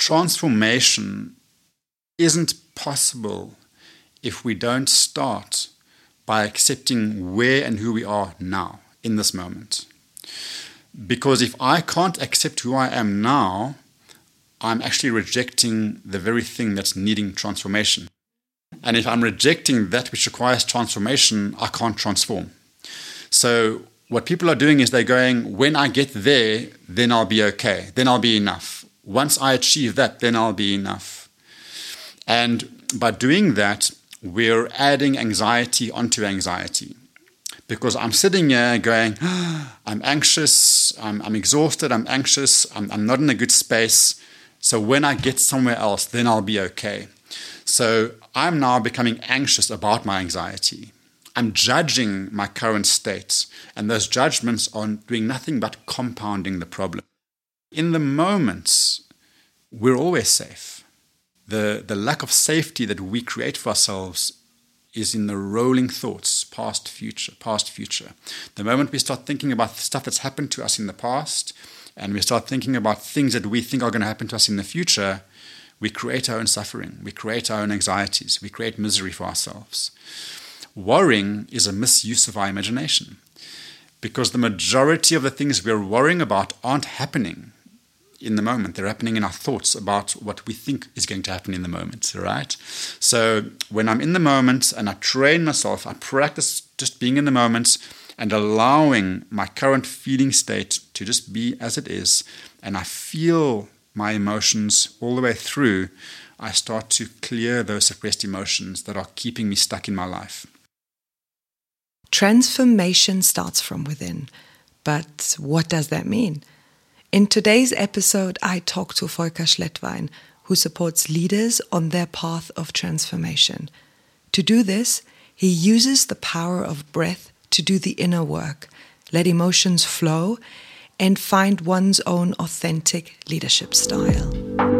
transformation isn't possible if we don't start by accepting where and who we are now in this moment. Because if I can't accept who I am now, I'm actually rejecting the very thing that's needing transformation. And if I'm rejecting that which requires transformation, I can't transform. So, what people are doing is they're going, when I get there, then I'll be okay. Then I'll be enough. Once I achieve that, then I'll be enough. And by doing that, we're adding anxiety onto anxiety. Because I'm sitting here going, I'm anxious, I'm, I'm exhausted, I'm anxious, I'm, I'm not in a good space. So when I get somewhere else, then I'll be okay. So I'm now becoming anxious about my anxiety. I'm judging my current state, and those judgments are doing nothing but compounding the problem. In the moments, we're always safe. The, the lack of safety that we create for ourselves is in the rolling thoughts, past, future, past, future. The moment we start thinking about stuff that's happened to us in the past, and we start thinking about things that we think are going to happen to us in the future, we create our own suffering, we create our own anxieties, we create misery for ourselves. Worrying is a misuse of our imagination because the majority of the things we're worrying about aren't happening in the moment. They're happening in our thoughts about what we think is going to happen in the moment, right? So when I'm in the moment and I train myself, I practice just being in the moment and allowing my current feeling state to just be as it is, and I feel my emotions all the way through, I start to clear those suppressed emotions that are keeping me stuck in my life. Transformation starts from within. But what does that mean? In today's episode, I talk to Volker Schlettwein, who supports leaders on their path of transformation. To do this, he uses the power of breath to do the inner work, let emotions flow, and find one's own authentic leadership style.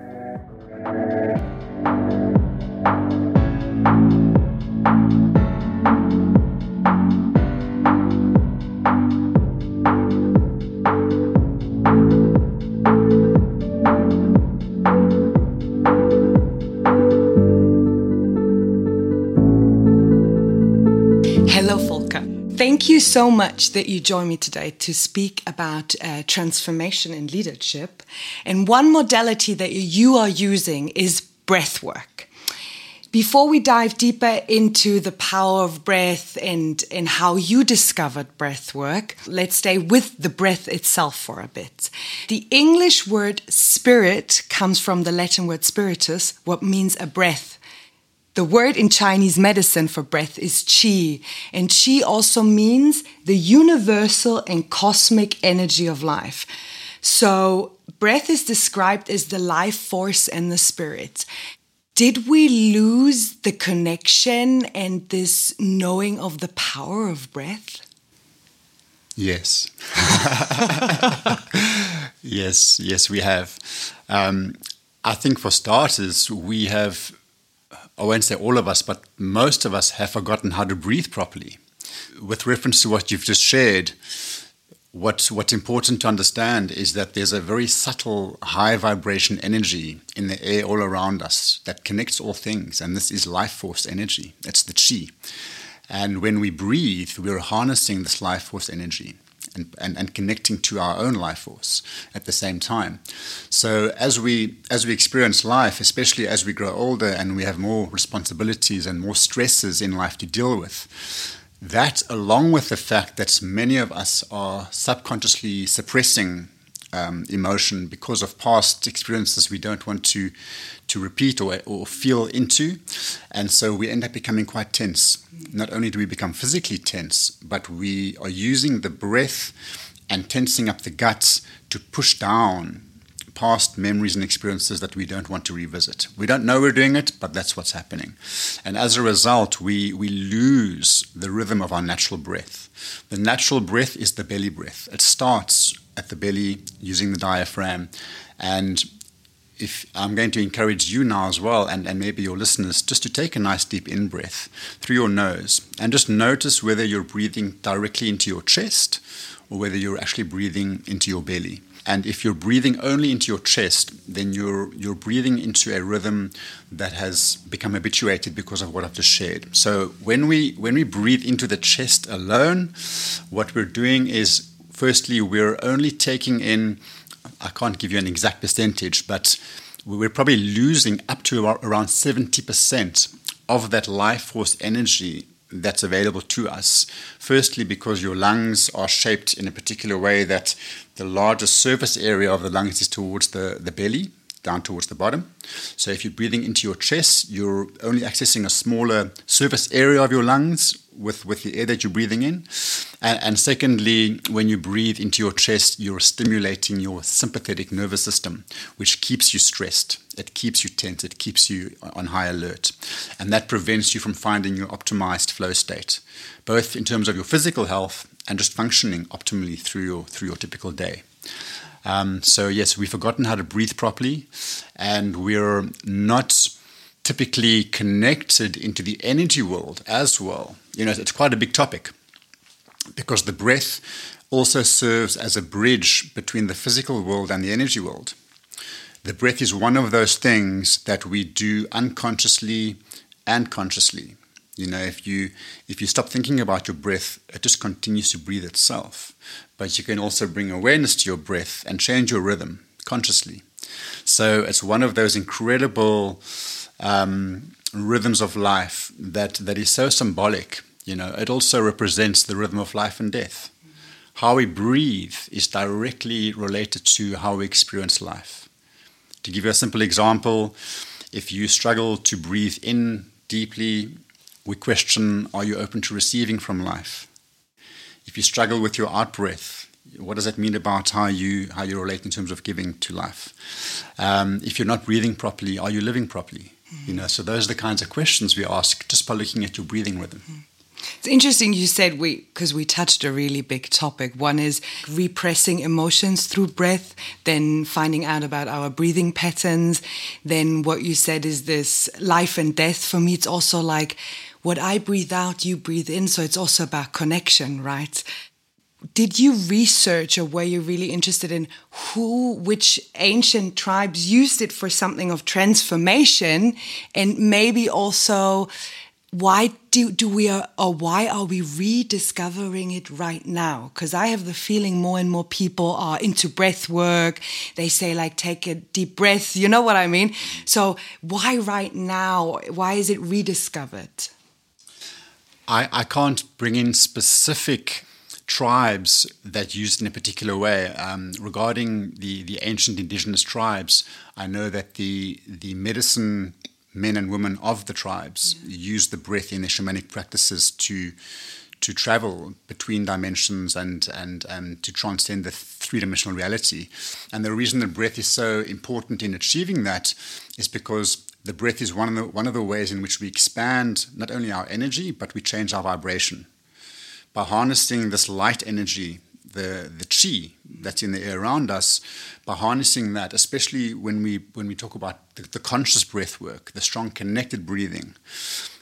Thank you so much that you join me today to speak about uh, transformation in leadership. And one modality that you are using is breath work. Before we dive deeper into the power of breath and, and how you discovered breath work, let's stay with the breath itself for a bit. The English word spirit comes from the Latin word spiritus, what means a breath. The word in Chinese medicine for breath is qi, and qi also means the universal and cosmic energy of life. So, breath is described as the life force and the spirit. Did we lose the connection and this knowing of the power of breath? Yes. yes, yes, we have. Um, I think for starters, we have I won't say all of us, but most of us have forgotten how to breathe properly. With reference to what you've just shared, what, what's important to understand is that there's a very subtle high vibration energy in the air all around us that connects all things, and this is life force energy. It's the chi. And when we breathe, we're harnessing this life force energy and, and, and connecting to our own life force at the same time. So as we as we experience life, especially as we grow older and we have more responsibilities and more stresses in life to deal with, that along with the fact that many of us are subconsciously suppressing um, emotion because of past experiences we don't want to to repeat or, or feel into. And so we end up becoming quite tense. Not only do we become physically tense, but we are using the breath and tensing up the guts to push down past memories and experiences that we don't want to revisit. We don't know we're doing it, but that's what's happening. And as a result, we, we lose the rhythm of our natural breath. The natural breath is the belly breath. It starts at the belly using the diaphragm. And if I'm going to encourage you now as well, and, and maybe your listeners, just to take a nice deep in breath through your nose and just notice whether you're breathing directly into your chest or whether you're actually breathing into your belly. And if you're breathing only into your chest, then you're you're breathing into a rhythm that has become habituated because of what I've just shared. So when we when we breathe into the chest alone, what we're doing is firstly we're only taking in I can't give you an exact percentage, but we're probably losing up to around 70% of that life force energy that's available to us. Firstly, because your lungs are shaped in a particular way that the largest surface area of the lungs is towards the, the belly, down towards the bottom. So if you're breathing into your chest, you're only accessing a smaller surface area of your lungs with, with the air that you're breathing in. And, and secondly, when you breathe into your chest, you're stimulating your sympathetic nervous system, which keeps you stressed. It keeps you tense. It keeps you on high alert. And that prevents you from finding your optimized flow state, both in terms of your physical health and just functioning optimally through your, through your typical day. Um, so, yes, we've forgotten how to breathe properly, and we're not typically connected into the energy world as well. You know, it's quite a big topic because the breath also serves as a bridge between the physical world and the energy world. The breath is one of those things that we do unconsciously and consciously. You know, if you if you stop thinking about your breath, it just continues to breathe itself. But you can also bring awareness to your breath and change your rhythm consciously. So it's one of those incredible um, rhythms of life that that is so symbolic. You know, it also represents the rhythm of life and death. How we breathe is directly related to how we experience life. To give you a simple example, if you struggle to breathe in deeply we question are you open to receiving from life? If you struggle with your out breath, what does that mean about how you how you relate in terms of giving to life? Um, if you're not breathing properly, are you living properly? Mm-hmm. You know, so those are the kinds of questions we ask just by looking at your breathing rhythm. Mm-hmm. It's interesting you said we because we touched a really big topic. One is repressing emotions through breath, then finding out about our breathing patterns. Then what you said is this life and death. For me, it's also like what I breathe out, you breathe in. So it's also about connection, right? Did you research or were you really interested in who, which ancient tribes used it for something of transformation? And maybe also why do, do we are, or why are we rediscovering it right now? Because i have the feeling more and more people are into breath work. They say like take a deep breath. You know what i mean? So why right now? Why is it rediscovered? I, I can't bring in specific tribes that used in a particular way. Um, regarding the, the ancient indigenous tribes, I know that the, the medicine men and women of the tribes yeah. used the breath in their shamanic practices to to travel between dimensions and and um, to transcend the three dimensional reality. And the reason the breath is so important in achieving that is because the breath is one of the, one of the ways in which we expand not only our energy, but we change our vibration. By harnessing this light energy, the, the chi that's in the air around us, by harnessing that, especially when we, when we talk about the, the conscious breath work, the strong connected breathing,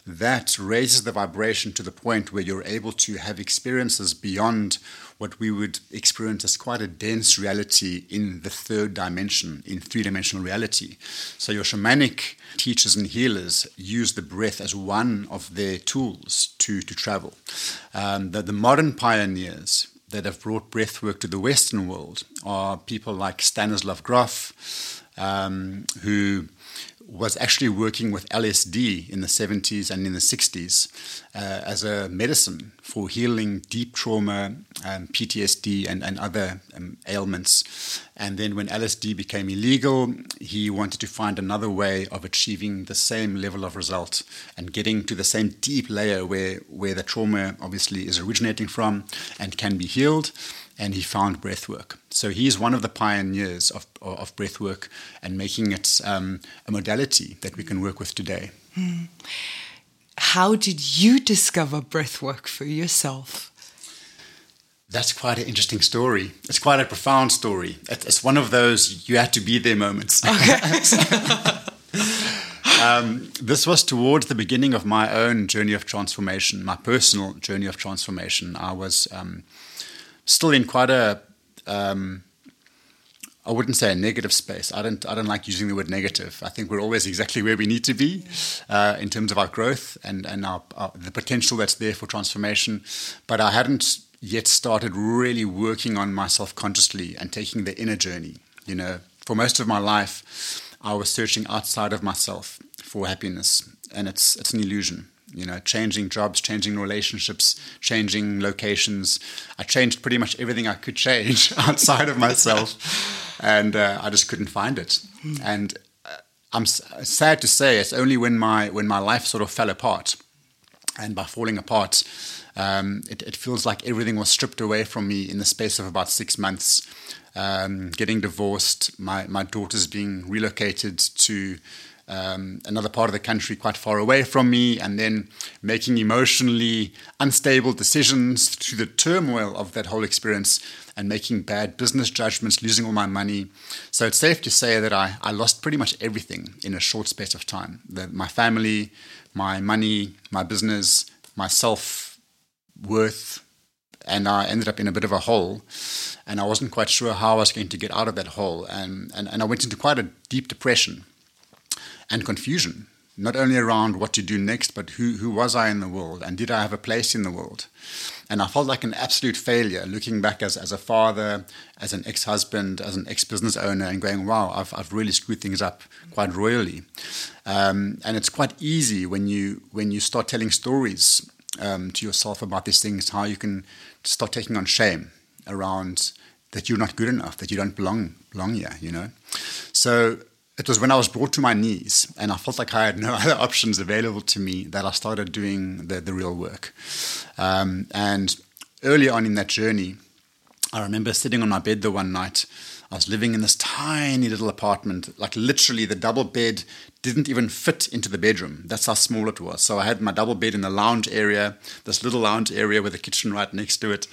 that raises the vibration to the point where you're able to have experiences beyond what we would experience as quite a dense reality in the third dimension, in three dimensional reality. So, your shamanic teachers and healers use the breath as one of their tools to, to travel. Um, the, the modern pioneers that have brought breath work to the Western world are people like Stanislav Grof, um, who was actually working with LSD in the 70s and in the 60s uh, as a medicine for healing deep trauma, um, PTSD, and, and other um, ailments. And then when LSD became illegal, he wanted to find another way of achieving the same level of result and getting to the same deep layer where, where the trauma obviously is originating from and can be healed and he found breathwork. So he's one of the pioneers of, of breathwork and making it um, a modality that we can work with today. Hmm. How did you discover breathwork for yourself? That's quite an interesting story. It's quite a profound story. It's one of those you had to be there moments. Okay. um, this was towards the beginning of my own journey of transformation, my personal journey of transformation. I was um, still in quite a um, I wouldn't say a negative space. I don't. I don't like using the word negative. I think we're always exactly where we need to be uh, in terms of our growth and and our, our, the potential that's there for transformation. But I hadn't yet started really working on myself consciously and taking the inner journey. You know, for most of my life, I was searching outside of myself for happiness, and it's it's an illusion you know, changing jobs, changing relationships, changing locations. I changed pretty much everything I could change outside of myself, and uh, I just couldn't find it. And uh, I'm sad to say, it's only when my when my life sort of fell apart, and by falling apart, um, it, it, feels like everything was stripped away from me in the space of about six months. Um, getting divorced, my my daughters being relocated to um, another part of the country quite far away from me, and then making emotionally unstable decisions through the turmoil of that whole experience and making bad business judgments, losing all my money. So it's safe to say that I, I lost pretty much everything in a short space of time the, my family, my money, my business, my self worth. And I ended up in a bit of a hole, and I wasn't quite sure how I was going to get out of that hole. And, and, and I went into quite a deep depression and confusion, not only around what to do next, but who, who was I in the world and did I have a place in the world? And I felt like an absolute failure looking back as, as a father, as an ex husband, as an ex business owner, and going, wow, I've, I've really screwed things up quite royally. Um, and it's quite easy when you, when you start telling stories um, to yourself about these things, how you can start taking on shame around that you're not good enough, that you don't belong belong here, you know. So it was when I was brought to my knees and I felt like I had no other options available to me that I started doing the, the real work. Um, and early on in that journey, I remember sitting on my bed the one night I was living in this tiny little apartment, like literally the double bed didn't even fit into the bedroom. That's how small it was. So I had my double bed in the lounge area, this little lounge area with a kitchen right next to it.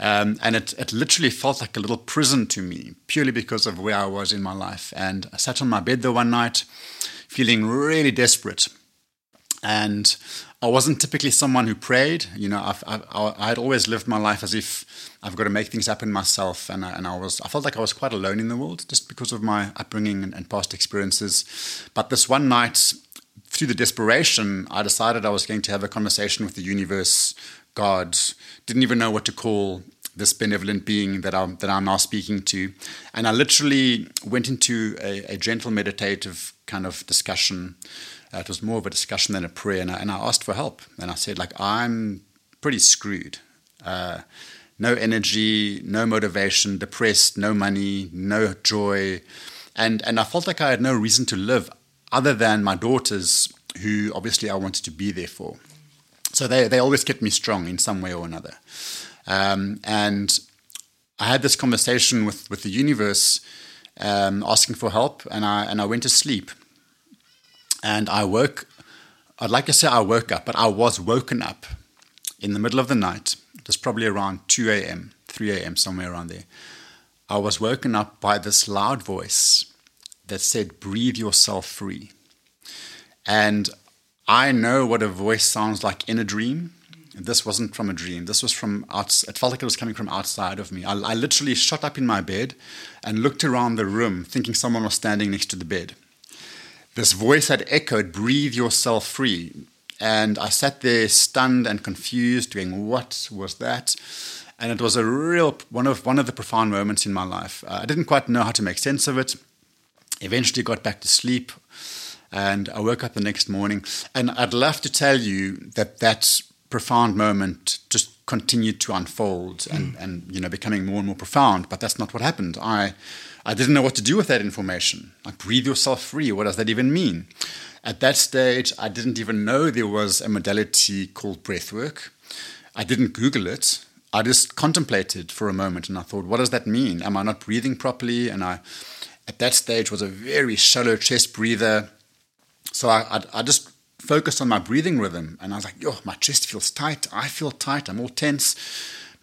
Um, and it, it literally felt like a little prison to me, purely because of where I was in my life. And I sat on my bed the one night, feeling really desperate. And I wasn't typically someone who prayed. You know, I've, I've, I had always lived my life as if I've got to make things happen myself, and I, and I was I felt like I was quite alone in the world just because of my upbringing and, and past experiences. But this one night, through the desperation, I decided I was going to have a conversation with the universe, God. Didn't even know what to call this benevolent being that I'm that I'm now speaking to, and I literally went into a, a gentle meditative kind of discussion. Uh, it was more of a discussion than a prayer, and I, and I asked for help. And I said, like, I'm pretty screwed. Uh, no energy, no motivation, depressed, no money, no joy. And, and I felt like I had no reason to live other than my daughters, who obviously I wanted to be there for. So they, they always kept me strong in some way or another. Um, and I had this conversation with, with the universe um, asking for help, and I, and I went to sleep. And I woke, I'd like to say I woke up, but I was woken up in the middle of the night It was probably around 2 a.m., 3 a.m., somewhere around there. I was woken up by this loud voice that said, Breathe yourself free. And I know what a voice sounds like in a dream. This wasn't from a dream. This was from outside. It felt like it was coming from outside of me. I, I literally shot up in my bed and looked around the room, thinking someone was standing next to the bed. This voice had echoed, Breathe yourself free. And I sat there stunned and confused, going, "What was that?" And it was a real one of one of the profound moments in my life. Uh, I didn't quite know how to make sense of it. Eventually, got back to sleep, And I woke up the next morning, and I'd love to tell you that that profound moment just continued to unfold and, mm. and you know becoming more and more profound. But that's not what happened. I I didn't know what to do with that information. Like breathe yourself free. What does that even mean? At that stage, I didn't even know there was a modality called breathwork. I didn't Google it. I just contemplated for a moment and I thought, what does that mean? Am I not breathing properly? And I, at that stage, was a very shallow chest breather. So I, I, I just focused on my breathing rhythm and I was like, yo, my chest feels tight. I feel tight. I'm all tense.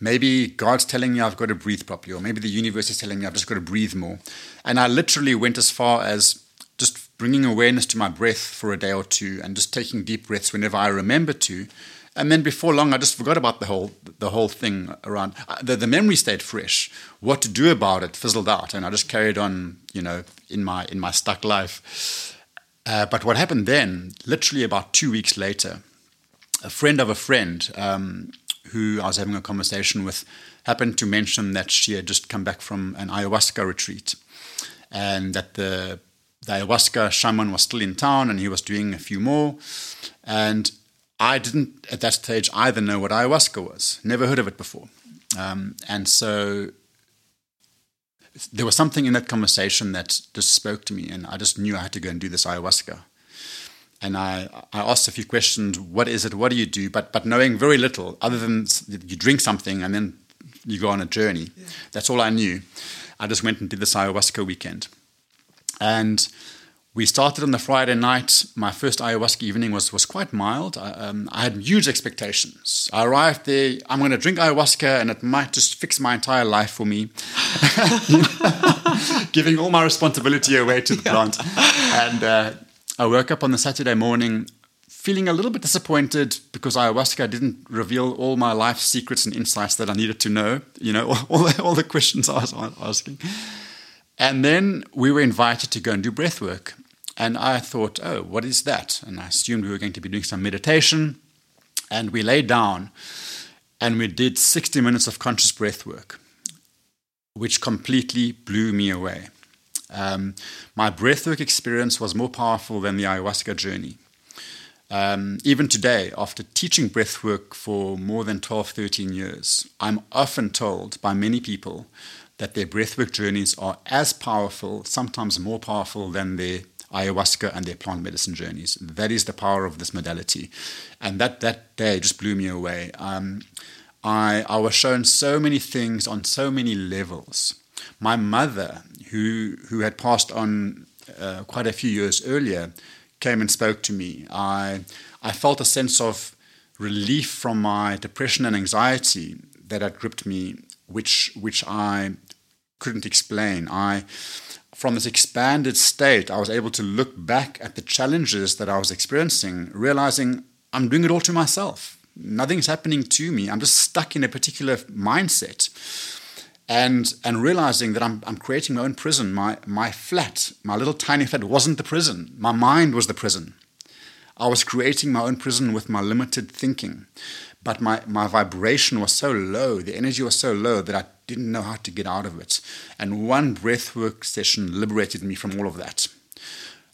Maybe God's telling me I've got to breathe properly, or maybe the universe is telling me I've just got to breathe more. And I literally went as far as just bringing awareness to my breath for a day or two and just taking deep breaths whenever I remember to. And then before long, I just forgot about the whole the whole thing around uh, the, the memory stayed fresh. What to do about it fizzled out, and I just carried on, you know, in my in my stuck life. Uh, but what happened then, literally about two weeks later, a friend of a friend um, who I was having a conversation with happened to mention that she had just come back from an ayahuasca retreat, and that the the ayahuasca shaman was still in town and he was doing a few more. And I didn't at that stage either know what ayahuasca was, never heard of it before. Um, and so there was something in that conversation that just spoke to me, and I just knew I had to go and do this ayahuasca. And I, I asked a few questions what is it? What do you do? But, but knowing very little, other than you drink something and then you go on a journey. Yeah. That's all I knew. I just went and did this ayahuasca weekend. And we started on the Friday night. My first ayahuasca evening was, was quite mild. I, um, I had huge expectations. I arrived there, I'm going to drink ayahuasca and it might just fix my entire life for me. Giving all my responsibility away to the yeah. plant. And uh, I woke up on the Saturday morning feeling a little bit disappointed because ayahuasca didn't reveal all my life secrets and insights that I needed to know, you know, all, the, all the questions I was asking. And then we were invited to go and do breath work. And I thought, oh, what is that? And I assumed we were going to be doing some meditation. And we lay down and we did 60 minutes of conscious breath work, which completely blew me away. Um, my breathwork experience was more powerful than the ayahuasca journey. Um, even today, after teaching breathwork for more than 12, 13 years, I'm often told by many people that their breathwork journeys are as powerful, sometimes more powerful than their ayahuasca and their plant medicine journeys. That is the power of this modality. And that, that day just blew me away. Um, I, I was shown so many things on so many levels. My mother, who, who had passed on uh, quite a few years earlier, came and spoke to me. I, I felt a sense of relief from my depression and anxiety that had gripped me, which, which I couldn't explain. I, from this expanded state, I was able to look back at the challenges that I was experiencing, realizing I'm doing it all to myself. Nothing's happening to me. I'm just stuck in a particular mindset. And, and realizing that I'm, I'm creating my own prison. My, my flat, my little tiny flat, wasn't the prison. My mind was the prison. I was creating my own prison with my limited thinking. But my, my vibration was so low, the energy was so low that I didn't know how to get out of it. And one breathwork session liberated me from all of that.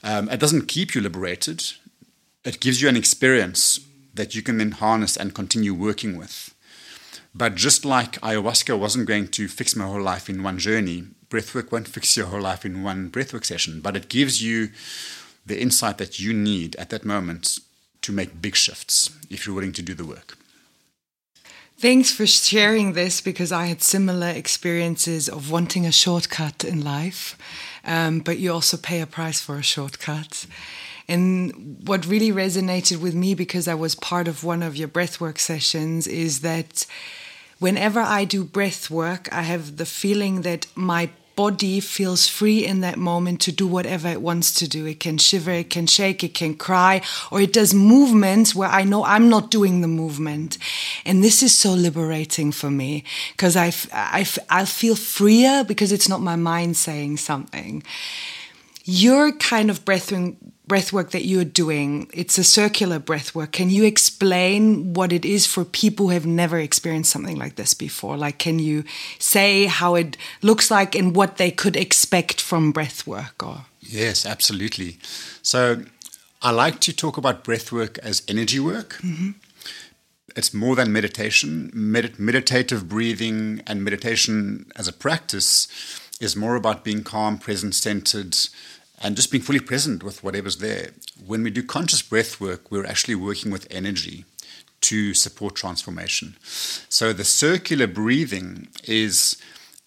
Um, it doesn't keep you liberated, it gives you an experience that you can then harness and continue working with. But just like ayahuasca wasn't going to fix my whole life in one journey, breathwork won't fix your whole life in one breathwork session, but it gives you the insight that you need at that moment to make big shifts if you're willing to do the work. Thanks for sharing this because I had similar experiences of wanting a shortcut in life, um, but you also pay a price for a shortcut. And what really resonated with me because I was part of one of your breathwork sessions is that whenever I do breath work, I have the feeling that my body feels free in that moment to do whatever it wants to do. It can shiver, it can shake, it can cry, or it does movements where I know I'm not doing the movement. And this is so liberating for me because I, I, I feel freer because it's not my mind saying something. Your kind of breath breath work that you're doing, it's a circular breath work. Can you explain what it is for people who have never experienced something like this before? Like, can you say how it looks like and what they could expect from breath work? Or yes, absolutely. So I like to talk about breath work as energy work. Mm-hmm. It's more than meditation. Med- meditative breathing and meditation as a practice is more about being calm, present, centered, and just being fully present with whatever's there. When we do conscious breath work, we're actually working with energy to support transformation. So the circular breathing is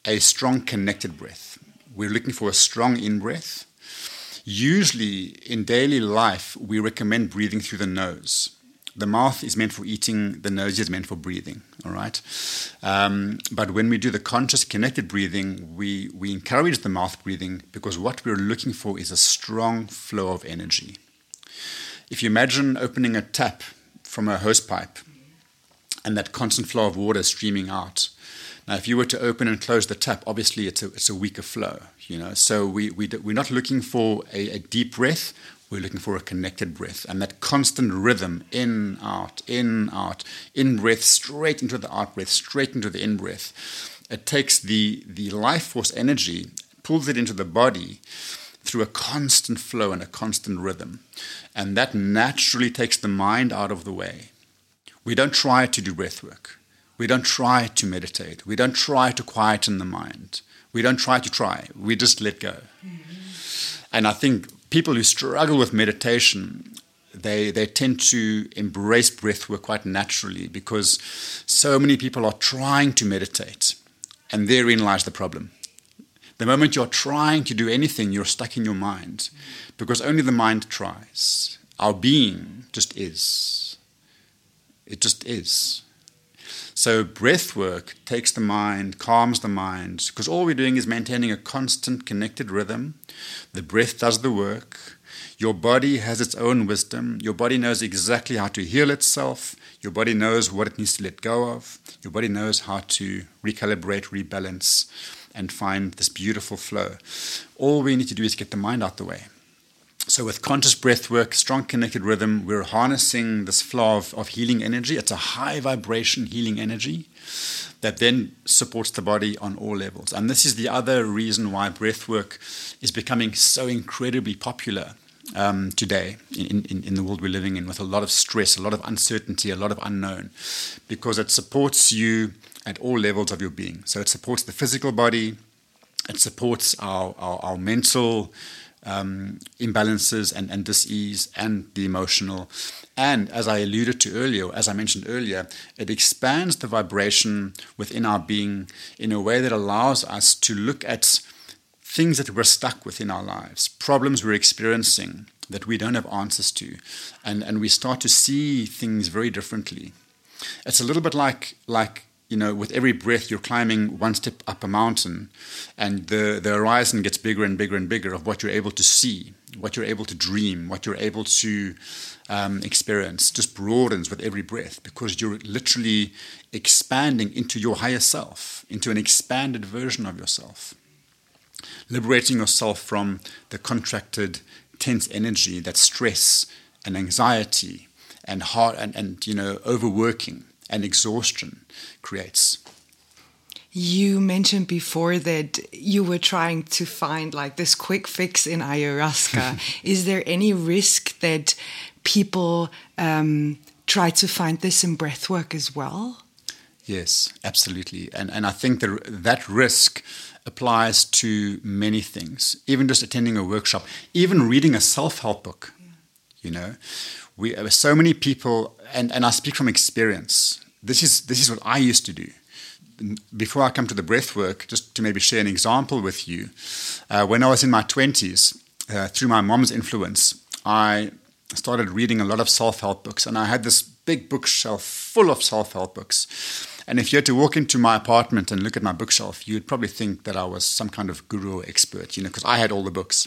a strong connected breath. We're looking for a strong in breath. Usually in daily life, we recommend breathing through the nose. The mouth is meant for eating, the nose is meant for breathing, all right? Um, but when we do the conscious connected breathing, we, we encourage the mouth breathing because what we're looking for is a strong flow of energy. If you imagine opening a tap from a hose pipe and that constant flow of water streaming out, now, if you were to open and close the tap, obviously it's a, it's a weaker flow, you know. So we, we, we're not looking for a, a deep breath, we're looking for a connected breath. And that constant rhythm in, out, in, out, in breath, straight into the out breath, straight into the in breath. It takes the, the life force energy, pulls it into the body through a constant flow and a constant rhythm. And that naturally takes the mind out of the way. We don't try to do breath work. We don't try to meditate. We don't try to quieten the mind. We don't try to try. We just let go. Mm-hmm. And I think people who struggle with meditation, they, they tend to embrace breath work quite naturally because so many people are trying to meditate. And therein lies the problem. The moment you're trying to do anything, you're stuck in your mind because only the mind tries. Our being just is. It just is. So breath work takes the mind, calms the mind, because all we're doing is maintaining a constant connected rhythm. The breath does the work. Your body has its own wisdom. Your body knows exactly how to heal itself. Your body knows what it needs to let go of. Your body knows how to recalibrate, rebalance, and find this beautiful flow. All we need to do is get the mind out the way. So, with conscious breath work, strong connected rhythm, we're harnessing this flow of, of healing energy. It's a high vibration healing energy that then supports the body on all levels. And this is the other reason why breath work is becoming so incredibly popular um, today in, in, in the world we're living in, with a lot of stress, a lot of uncertainty, a lot of unknown, because it supports you at all levels of your being. So, it supports the physical body, it supports our, our, our mental um, imbalances and, and dis-ease and the emotional. And as I alluded to earlier, as I mentioned earlier, it expands the vibration within our being in a way that allows us to look at things that we're stuck with in our lives, problems we're experiencing that we don't have answers to, and, and we start to see things very differently. It's a little bit like like you know, with every breath, you're climbing one step up a mountain, and the, the horizon gets bigger and bigger and bigger of what you're able to see, what you're able to dream, what you're able to um, experience. Just broadens with every breath because you're literally expanding into your higher self, into an expanded version of yourself, liberating yourself from the contracted, tense energy that stress and anxiety and heart and, and you know overworking and exhaustion creates. You mentioned before that you were trying to find like this quick fix in ayahuasca. Is there any risk that people um, try to find this in breathwork as well? Yes, absolutely. And, and I think that that risk applies to many things, even just attending a workshop, even reading a self help book. Yeah. You know, we so many people, and, and I speak from experience. This is this is what I used to do. Before I come to the breath work, just to maybe share an example with you, uh, when I was in my twenties, uh, through my mom's influence, I started reading a lot of self help books, and I had this big bookshelf full of self help books. And if you had to walk into my apartment and look at my bookshelf, you'd probably think that I was some kind of guru expert, you know, because I had all the books.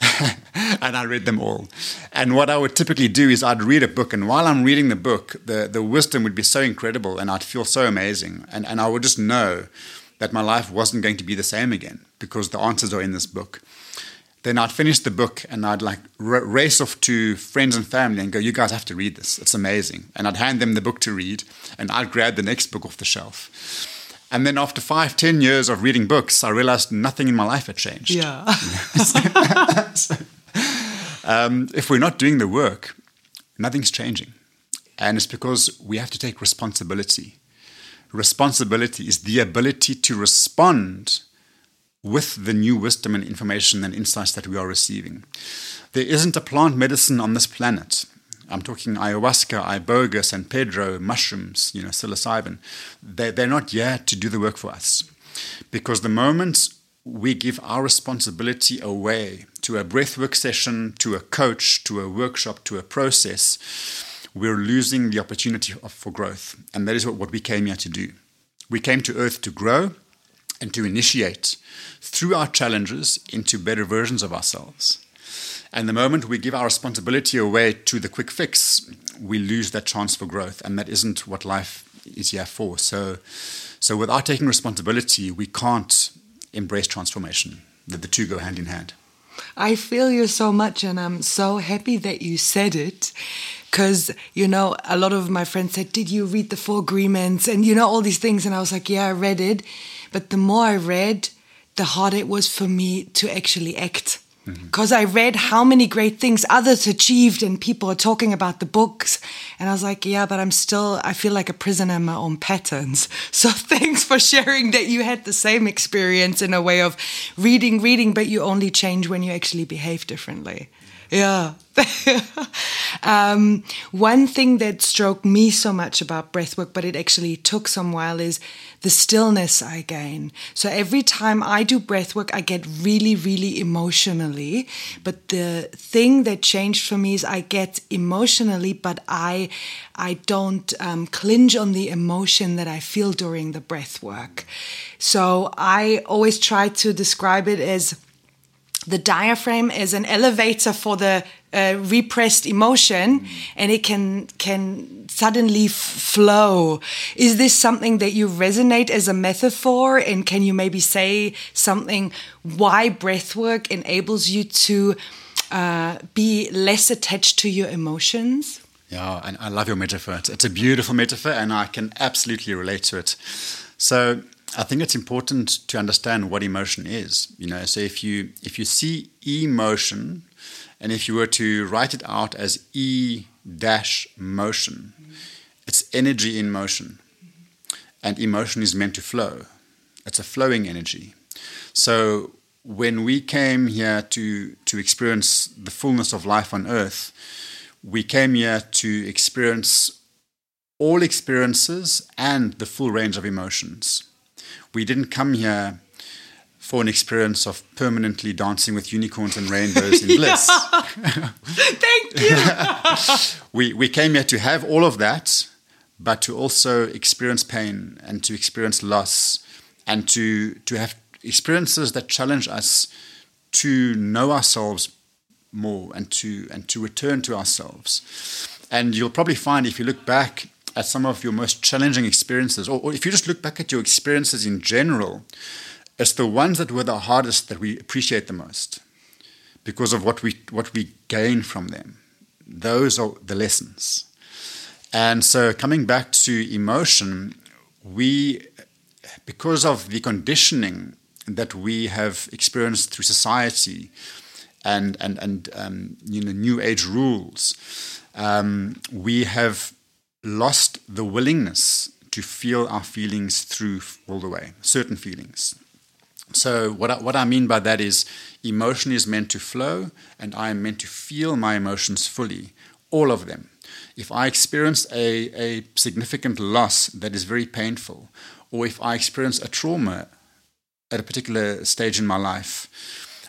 and I read them all. And what I would typically do is I'd read a book, and while I'm reading the book, the, the wisdom would be so incredible, and I'd feel so amazing. And, and I would just know that my life wasn't going to be the same again because the answers are in this book. Then I'd finish the book and I'd like r- race off to friends and family and go, You guys have to read this. It's amazing. And I'd hand them the book to read, and I'd grab the next book off the shelf. And then after five, ten years of reading books, I realized nothing in my life had changed. Yeah. so, um, if we're not doing the work, nothing's changing. And it's because we have to take responsibility. Responsibility is the ability to respond with the new wisdom and information and insights that we are receiving. There isn't a plant medicine on this planet. I'm talking ayahuasca, iboga, San Pedro, mushrooms, you know, psilocybin. They, they're not yet to do the work for us. Because the moment we give our responsibility away to a breathwork session, to a coach, to a workshop, to a process, we're losing the opportunity for growth. And that is what, what we came here to do. We came to Earth to grow and to initiate through our challenges into better versions of ourselves. And the moment we give our responsibility away to the quick fix, we lose that chance for growth. And that isn't what life is here for. So, so without taking responsibility, we can't embrace transformation. That the two go hand in hand. I feel you so much, and I'm so happy that you said it. Because, you know, a lot of my friends said, Did you read the Four Agreements? And, you know, all these things. And I was like, Yeah, I read it. But the more I read, the harder it was for me to actually act because mm-hmm. I read how many great things others achieved and people are talking about the books. And I was like, yeah, but I'm still, I feel like a prisoner in my own patterns. So thanks for sharing that you had the same experience in a way of reading, reading, but you only change when you actually behave differently. Yeah. um, one thing that struck me so much about breathwork, but it actually took some while, is the stillness I gain. So every time I do breathwork, I get really, really emotionally. But the thing that changed for me is I get emotionally, but I, I don't um, clinch on the emotion that I feel during the breathwork. So I always try to describe it as the diaphragm is an elevator for the uh, repressed emotion mm. and it can can suddenly flow is this something that you resonate as a metaphor and can you maybe say something why breathwork enables you to uh, be less attached to your emotions yeah and i love your metaphor it's, it's a beautiful metaphor and i can absolutely relate to it so I think it's important to understand what emotion is. You know, so if you if you see emotion, and if you were to write it out as E dash motion, it's energy in motion, and emotion is meant to flow. It's a flowing energy. So when we came here to to experience the fullness of life on earth, we came here to experience all experiences and the full range of emotions we didn't come here for an experience of permanently dancing with unicorns and rainbows in bliss. Thank you. we, we came here to have all of that, but to also experience pain and to experience loss and to, to have experiences that challenge us to know ourselves more and to, and to return to ourselves. And you'll probably find if you look back at some of your most challenging experiences, or, or if you just look back at your experiences in general, it's the ones that were the hardest that we appreciate the most because of what we what we gain from them. Those are the lessons. And so coming back to emotion, we because of the conditioning that we have experienced through society and and and um, you know new age rules, um, we have lost the willingness to feel our feelings through all the way, certain feelings. So, what I, what I mean by that is emotion is meant to flow, and I am meant to feel my emotions fully, all of them. If I experience a, a significant loss that is very painful, or if I experience a trauma at a particular stage in my life,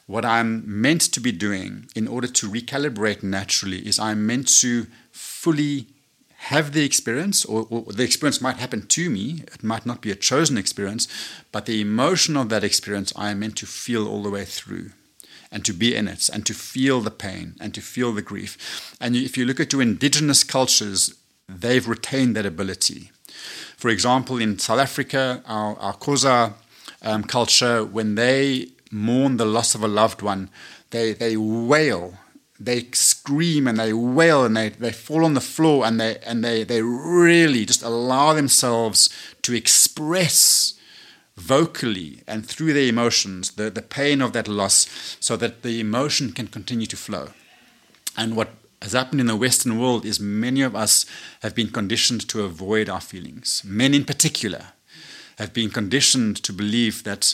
what I'm meant to be doing in order to recalibrate naturally is I'm meant to fully have the experience, or, or, the experience might happen to me. It might not be a chosen experience, but the emotion of that experience I am meant to feel all the way through and to be in it and to feel the pain and to feel the grief. And if you look at your indigenous cultures, they've retained that ability. For example, in South Africa, our, our Xhosa um, culture, when they mourn the loss of a loved one, they, they wail they scream and they wail and they, they fall on the floor and they and they, they really just allow themselves to express vocally and through their emotions the, the pain of that loss so that the emotion can continue to flow. And what has happened in the Western world is many of us have been conditioned to avoid our feelings. Men in particular have been conditioned to believe that,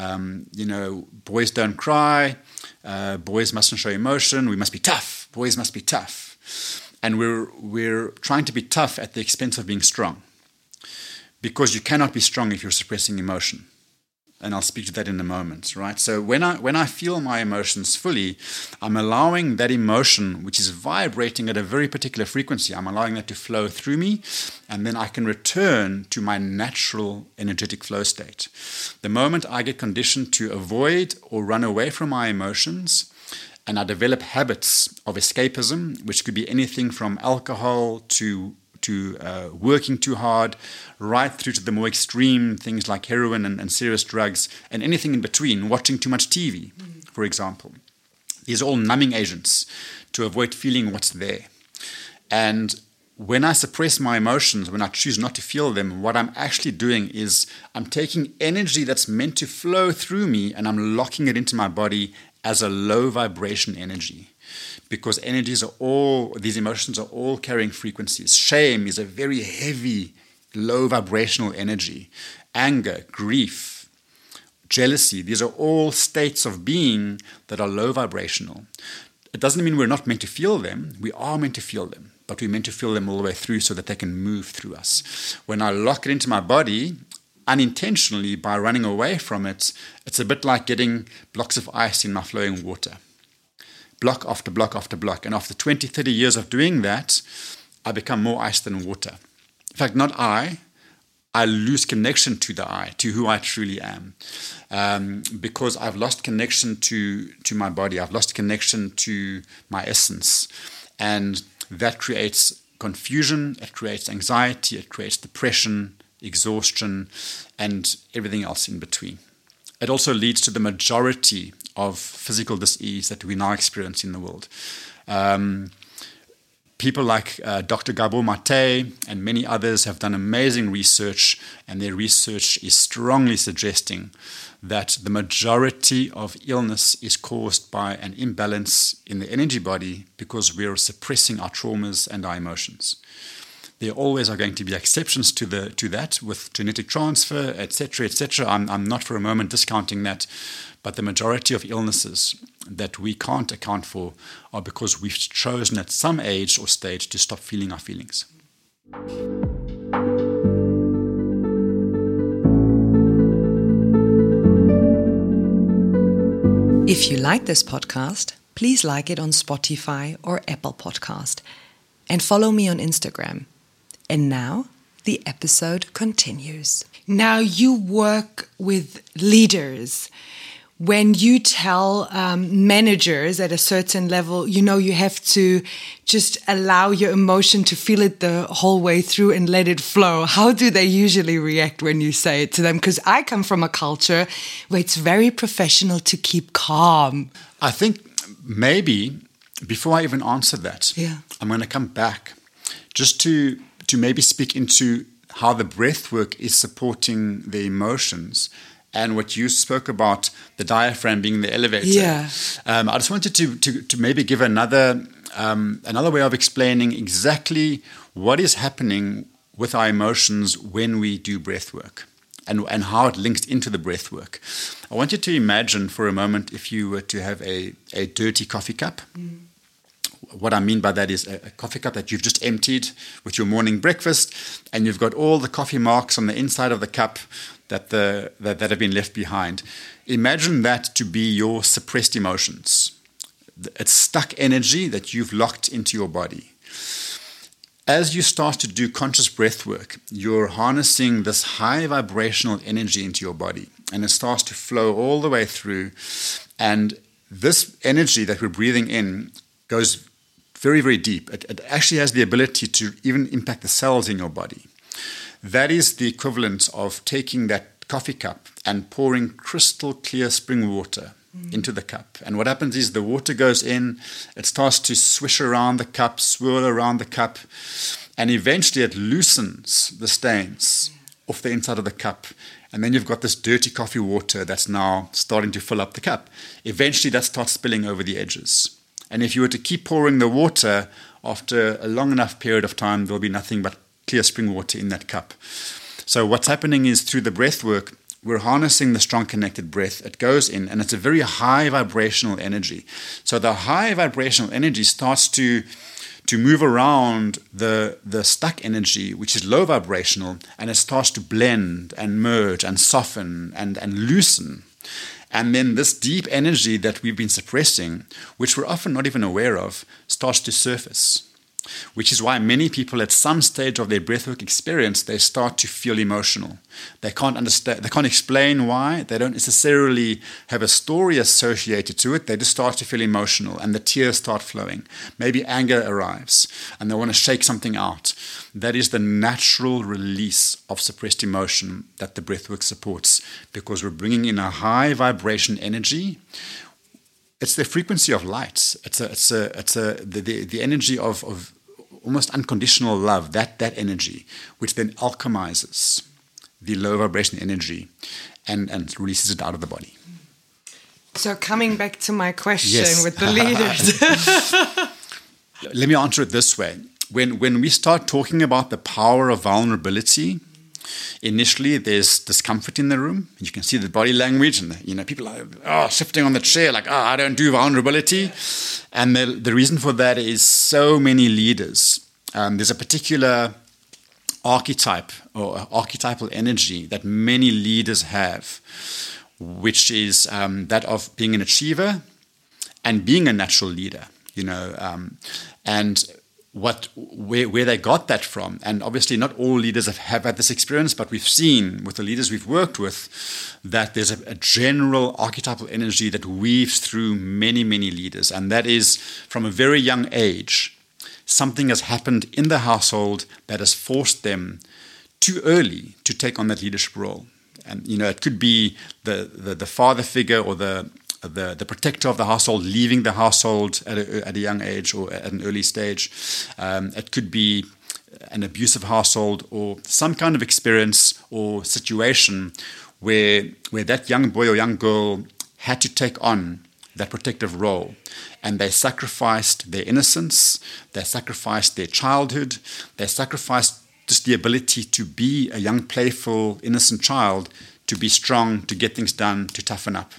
um, you know, boys don't cry, uh, boys mustn't show emotion, we must be tough, boys must be tough. And we're, we're trying to be tough at the expense of being strong. Because you cannot be strong if you're suppressing emotion and I'll speak to that in a moment, right? So when I when I feel my emotions fully, I'm allowing that emotion, which is vibrating at a very particular frequency, I'm allowing that to flow through me, and then I can return to my natural energetic flow state. The moment I get conditioned to avoid or run away from my emotions, and I develop habits of escapism, which could be anything from alcohol to to uh, working too hard, right through to the more extreme things like heroin and, and serious drugs, and anything in between, watching too much TV, mm. for example. These are all numbing agents to avoid feeling what's there. And when I suppress my emotions, when I choose not to feel them, what I'm actually doing is I'm taking energy that's meant to flow through me and I'm locking it into my body as a low vibration energy because energies are all, these emotions are all carrying frequencies. Shame is a very heavy, low vibrational energy. Anger, grief, jealousy, these are all states of being that are low vibrational. It doesn't mean we're not meant to feel them, we are meant to feel them, but we're meant to feel them all the way through so that they can move through us. When I lock it into my body, unintentionally by running away from it, it's a bit like getting blocks of ice in my flowing water block after block after block. And after 20, 30 years of doing that, I become more ice than water. In fact, not I, I lose connection to the I, to who I truly am, um, because I've lost connection to to my body. I've lost connection to my essence, and that creates confusion. It creates anxiety. It creates depression, exhaustion, and everything else in between. It also leads to the majority of physical disease that we now experience in the world. Um, people like uh, Dr. Gabor Mate and many others have done amazing research, and their research is strongly suggesting that the majority of illness is caused by an imbalance in the energy body because we're suppressing our traumas and our emotions. There always are going to be exceptions to the to that with genetic transfer, etc., etc. I'm, I'm not for a moment discounting that, but the majority of illnesses that we can't account for are because we've chosen at some age or stage to stop feeling our feelings. If you like this podcast, please like it on Spotify or Apple Podcast and follow me on Instagram and now the episode continues. Now you work with leaders. When you tell um, managers at a certain level, you know, you have to just allow your emotion to feel it the whole way through and let it flow. How do they usually react when you say it to them? Because I come from a culture where it's very professional to keep calm. I think maybe before I even answer that, yeah. I'm going to come back just to to maybe speak into how the breath work is supporting the emotions and what you spoke about the diaphragm being the elevator. Yeah. Um, I just wanted to, to, to maybe give another um, another way of explaining exactly what is happening with our emotions when we do breath work and, and how it links into the breath work. I want you to imagine for a moment if you were to have a, a dirty coffee cup. Mm what I mean by that is a, a, coffee cup that you've just emptied with your morning breakfast, and you've got all the coffee marks on the inside of the cup that, the, that, that have been left behind. Imagine that to be your suppressed emotions. It's stuck energy that you've locked into your body. As you start to do conscious breath work, you're harnessing this high vibrational energy into your body, and it starts to flow all the way through. And this energy that we're breathing in goes very, very deep. It, it actually has the ability to even impact the cells in your body. That is the equivalent of taking that coffee cup and pouring crystal clear spring water mm. into the cup. And what happens is the water goes in, it starts to swish around the cup, swirl around the cup, and eventually it loosens the stains off the inside of the cup. And then you've got this dirty coffee water that's now starting to fill up the cup. Eventually that starts spilling over the edges. And if you were to keep pouring the water, after a long enough period of time, there'll be nothing but clear spring water in that cup. So what's happening is through the breath work, we're harnessing the strong connected breath. It goes in, and it's a very high vibrational energy. So the high vibrational energy starts to to move around the the stuck energy, which is low vibrational, and it starts to blend and merge and soften and and loosen. And then this deep energy that we've been suppressing, which we're often not even aware of, starts to surface which is why many people at some stage of their breathwork experience they start to feel emotional. They can't understand they can't explain why. They don't necessarily have a story associated to it. They just start to feel emotional and the tears start flowing. Maybe anger arrives and they want to shake something out. That is the natural release of suppressed emotion that the breathwork supports because we're bringing in a high vibration energy. It's the frequency of light. It's a, it's a, it's a, the, the, the energy of, of almost unconditional love, that, that energy, which then alchemizes the low vibration energy and, and releases it out of the body. So, coming back to my question yes. with the leaders. Let me answer it this way. When, when we start talking about the power of vulnerability, Initially, there's discomfort in the room. You can see the body language, and you know people are oh, shifting on the chair, like, "Oh, I don't do vulnerability." And the, the reason for that is so many leaders. Um, there's a particular archetype or archetypal energy that many leaders have, which is um, that of being an achiever and being a natural leader. You know, um, and what where, where they got that from. And obviously, not all leaders have, have had this experience, but we've seen with the leaders we've worked with that there's a, a, general archetypal energy that weaves through many, many leaders. And that is from a very young age, something has happened in the household that has forced them too early to take on that leadership role. And you know, it could be the, the, the father figure or the the, the protector of the household leaving the household at a, at a young age or at an early stage. Um, it could be an abusive household or some kind of experience or situation where, where that young boy or young girl had to take on that protective role. And they sacrificed their innocence, they sacrificed their childhood, they sacrificed just the ability to be a young, playful, innocent child, to be strong, to get things done, to toughen up.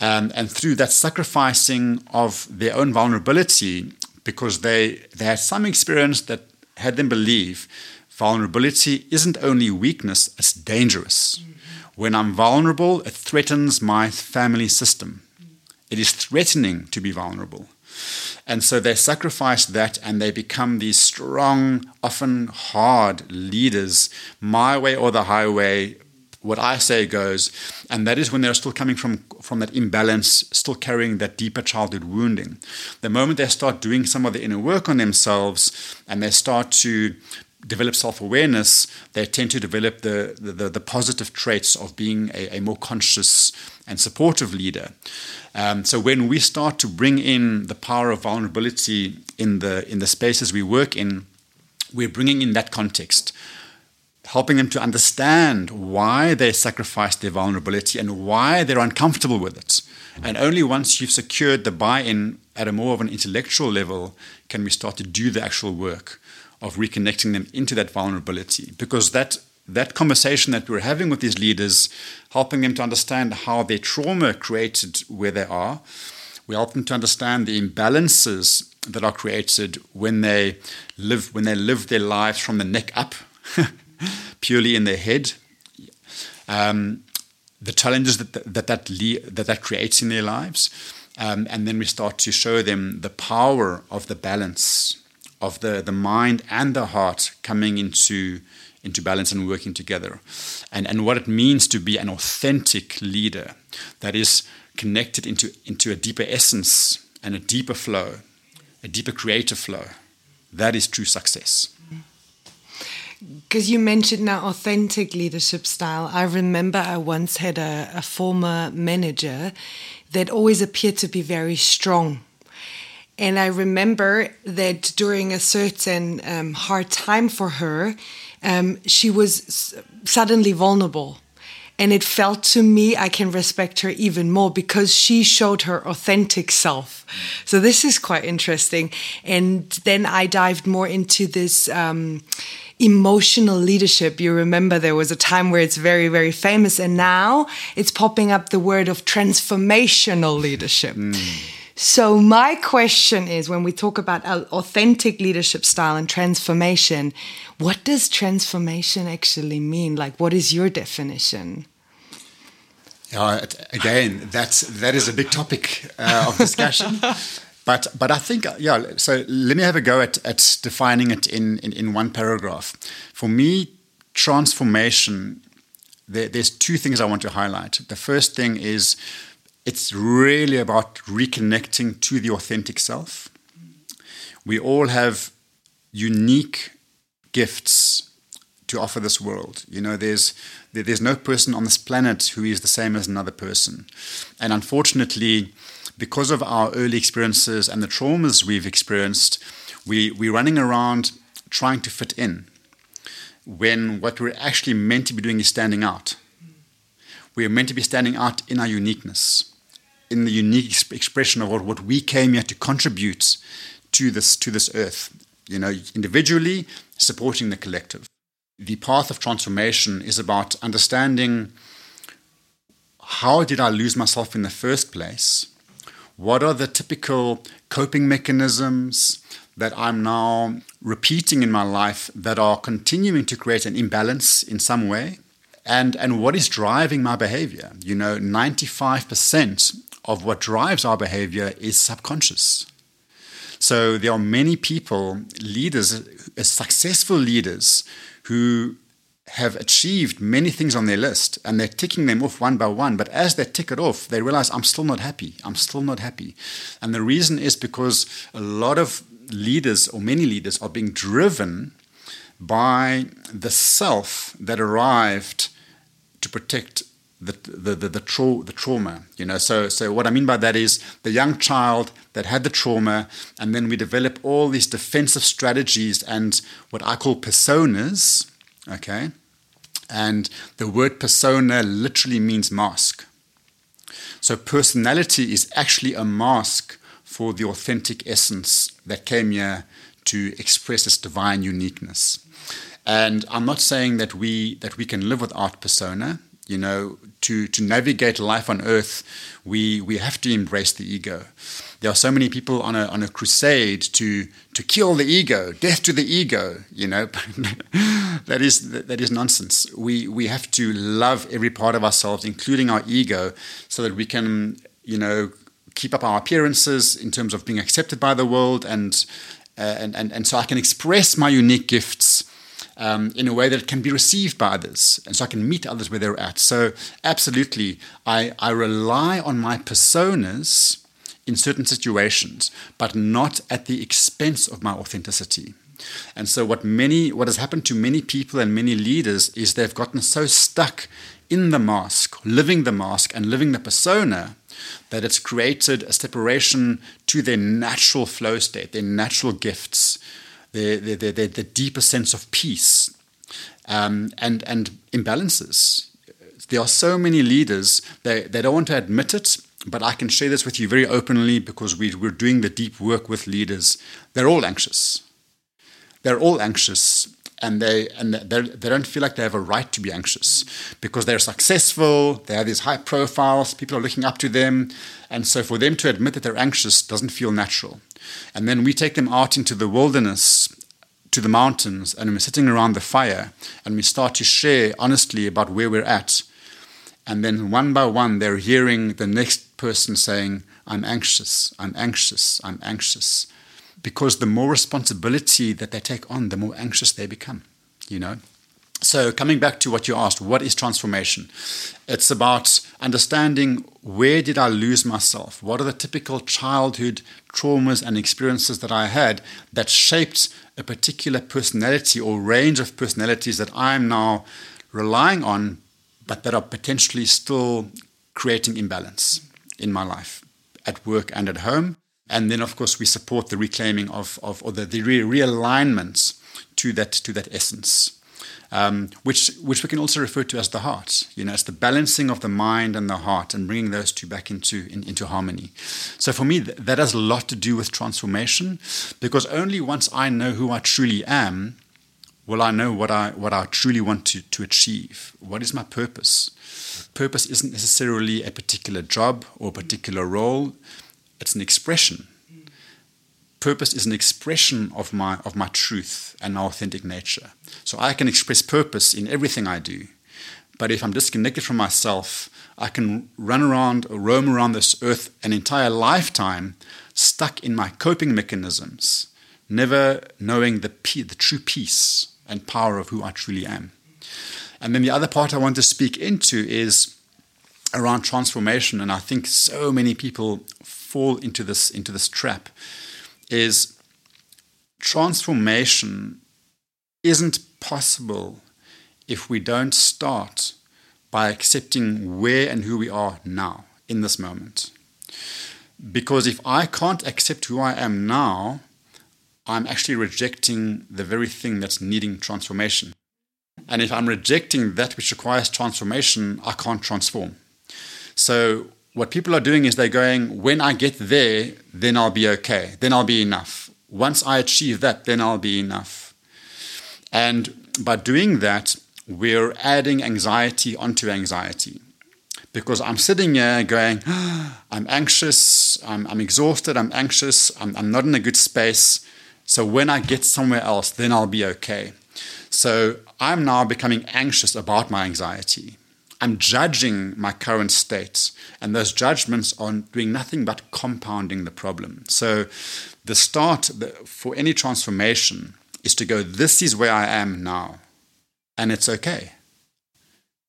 Um, and through that sacrificing of their own vulnerability, because they, they had some experience that had them believe vulnerability isn't only weakness, it's dangerous. Mm-hmm. When I'm vulnerable, it threatens my family system. It is threatening to be vulnerable. And so they sacrifice that and they become these strong, often hard leaders, my way or the highway, what I say goes, and that is when they're still coming from from that imbalance, still carrying that deeper childhood wounding. The moment they start doing some of the inner work on themselves and they start to develop self-awareness, they tend to develop the, the, the positive traits of being a, a, more conscious and supportive leader. Um, so when we start to bring in the power of vulnerability in the in the spaces we work in, we're bringing in that context helping them to understand why they sacrifice their vulnerability and why they're uncomfortable with it. And only once you've secured the buy in at a more of an intellectual level can we start to do the actual work of reconnecting them into that vulnerability. Because that, that conversation that we're having with these leaders, helping them to understand how their trauma created where they are, we help them to understand the imbalances that are created when they live when they live their lives from the neck up purely in their head. Um, the challenges that that that, that, that creates in their lives, um, and then we start to show them the power of the balance of the, the mind and the heart coming into into balance and working together, and and what it means to be an authentic leader that is connected into into a deeper essence and a deeper flow, a deeper creative flow. That is true success because you mentioned now authentic leadership style. I remember I once had a, a former manager that always appeared to be very strong. And I remember that during a certain um, hard time for her, um, she was suddenly vulnerable. And it felt to me I can respect her even more because she showed her authentic self. So this is quite interesting. And then I dived more into this. Um, emotional leadership. You remember there was a time where it's very, very famous, and now it's popping up the word of transformational leadership. Mm. So, my question is when we talk about authentic leadership style and transformation, what does transformation actually mean? Like, what is your definition? Uh, again, that's that is a big topic uh, of discussion. But but I think uh, yeah. So let me have a go at, at defining it in, in, in one paragraph. For me, transformation. There, there's two things I want to highlight. The first thing is it's really about reconnecting to the authentic self. We all have unique gifts to offer this world. You know, there's there's no person on this planet who is the same as another person, and unfortunately, because of our early experiences and the traumas we've experienced, we, we're running around trying to fit in when what we're actually meant to be doing is standing out. We are meant to be standing out in our uniqueness, in the unique expression of what, what we came here to contribute to this, to this earth. You know, individually, supporting the collective. The path of transformation is about understanding how did I lose myself in the first place what are the typical coping mechanisms that I'm now repeating in my life that are continuing to create an imbalance in some way? And, and what is driving my behavior? You know, 95% of what drives our behavior is subconscious. So there are many people, leaders, successful leaders, who have achieved many things on their list and they're ticking them off one by one. But as they tick it off, they realize, I'm still not happy. I'm still not happy. And the reason is because a lot of leaders, or many leaders, are being driven by the self that arrived to protect the, the, the, the, tra- the trauma. You know, so, so what I mean by that is the young child that had the trauma, and then we develop all these defensive strategies and what I call personas, okay? And the word persona literally means mask. So personality is actually a mask for the authentic essence that came here to express its divine uniqueness. And I'm not saying that we that we can live without persona. You know, to, to navigate life on earth, we, we have to embrace the ego. There are so many people on a, on a crusade to, to kill the ego, death to the ego, you know. that, is, that is nonsense. We, we have to love every part of ourselves, including our ego, so that we can, you know, keep up our appearances in terms of being accepted by the world and, uh, and, and, and so I can express my unique gifts um, in a way that can be received by others. And so I can meet others where they're at. So, absolutely, I, I rely on my personas in certain situations, but not at the expense of my authenticity. And so, what many, what has happened to many people and many leaders is they've gotten so stuck in the mask, living the mask, and living the persona that it's created a separation to their natural flow state, their natural gifts, the, the, the, the deeper sense of peace um, and, and imbalances. There are so many leaders, they, they don't want to admit it, but I can share this with you very openly because we, we're doing the deep work with leaders. They're all anxious. They're all anxious and they and they don't feel like they have a right to be anxious because they're successful they have these high profiles people are looking up to them and so for them to admit that they're anxious doesn't feel natural and then we take them out into the wilderness, to the mountains, and we're sitting around the fire and we start to share honestly about where we're at. And then one by one, they're hearing the next person saying, I'm anxious, I'm anxious, I'm anxious. Because the more responsibility that they take on, the more anxious they become, you know? So, coming back to what you asked, what is transformation? It's about understanding where did I lose myself? What are the typical childhood traumas and experiences that I had that shaped a particular personality or range of personalities that I'm now relying on, but that are potentially still creating imbalance in my life at work and at home? And then, of course, we support the reclaiming of, of or the, the realignments to that, to that essence. um, which which we can also refer to as the heart. You know, it's the balancing of the mind and the heart and bringing those two back into in, into harmony. So for me, th- that has a lot to do with transformation, because only once I know who I truly am, will I know what I what I truly want to to achieve. What is my purpose? Purpose isn't necessarily a particular job or a particular role. It's an expression purpose is an expression of my of my truth and my authentic nature. So I can express purpose in everything I do. But if I'm disconnected from myself, I can run around or roam around this earth an entire lifetime stuck in my coping mechanisms, never knowing the the true peace and power of who I truly am. And then the other part I want to speak into is around transformation and I think so many people fall into this into this trap is transformation isn't possible if we don't start by accepting where and who we are now in this moment. Because if I can't accept who I am now, I'm actually rejecting the very thing that's needing transformation. And if I'm rejecting that which requires transformation, I can't transform. So what people are doing is they're going, when I get there, then I'll be okay. Then I'll be enough. Once I achieve that, then I'll be enough. And by doing that, we're adding anxiety onto anxiety. Because I'm sitting here going, oh, I'm anxious, I'm, I'm, exhausted, I'm anxious, I'm, I'm not in a good space. So when I get somewhere else, then I'll be okay. So I'm now becoming anxious about my anxiety. I'm judging my current state, and those judgments are doing nothing but compounding the problem. So, the start for any transformation is to go, This is where I am now, and it's okay.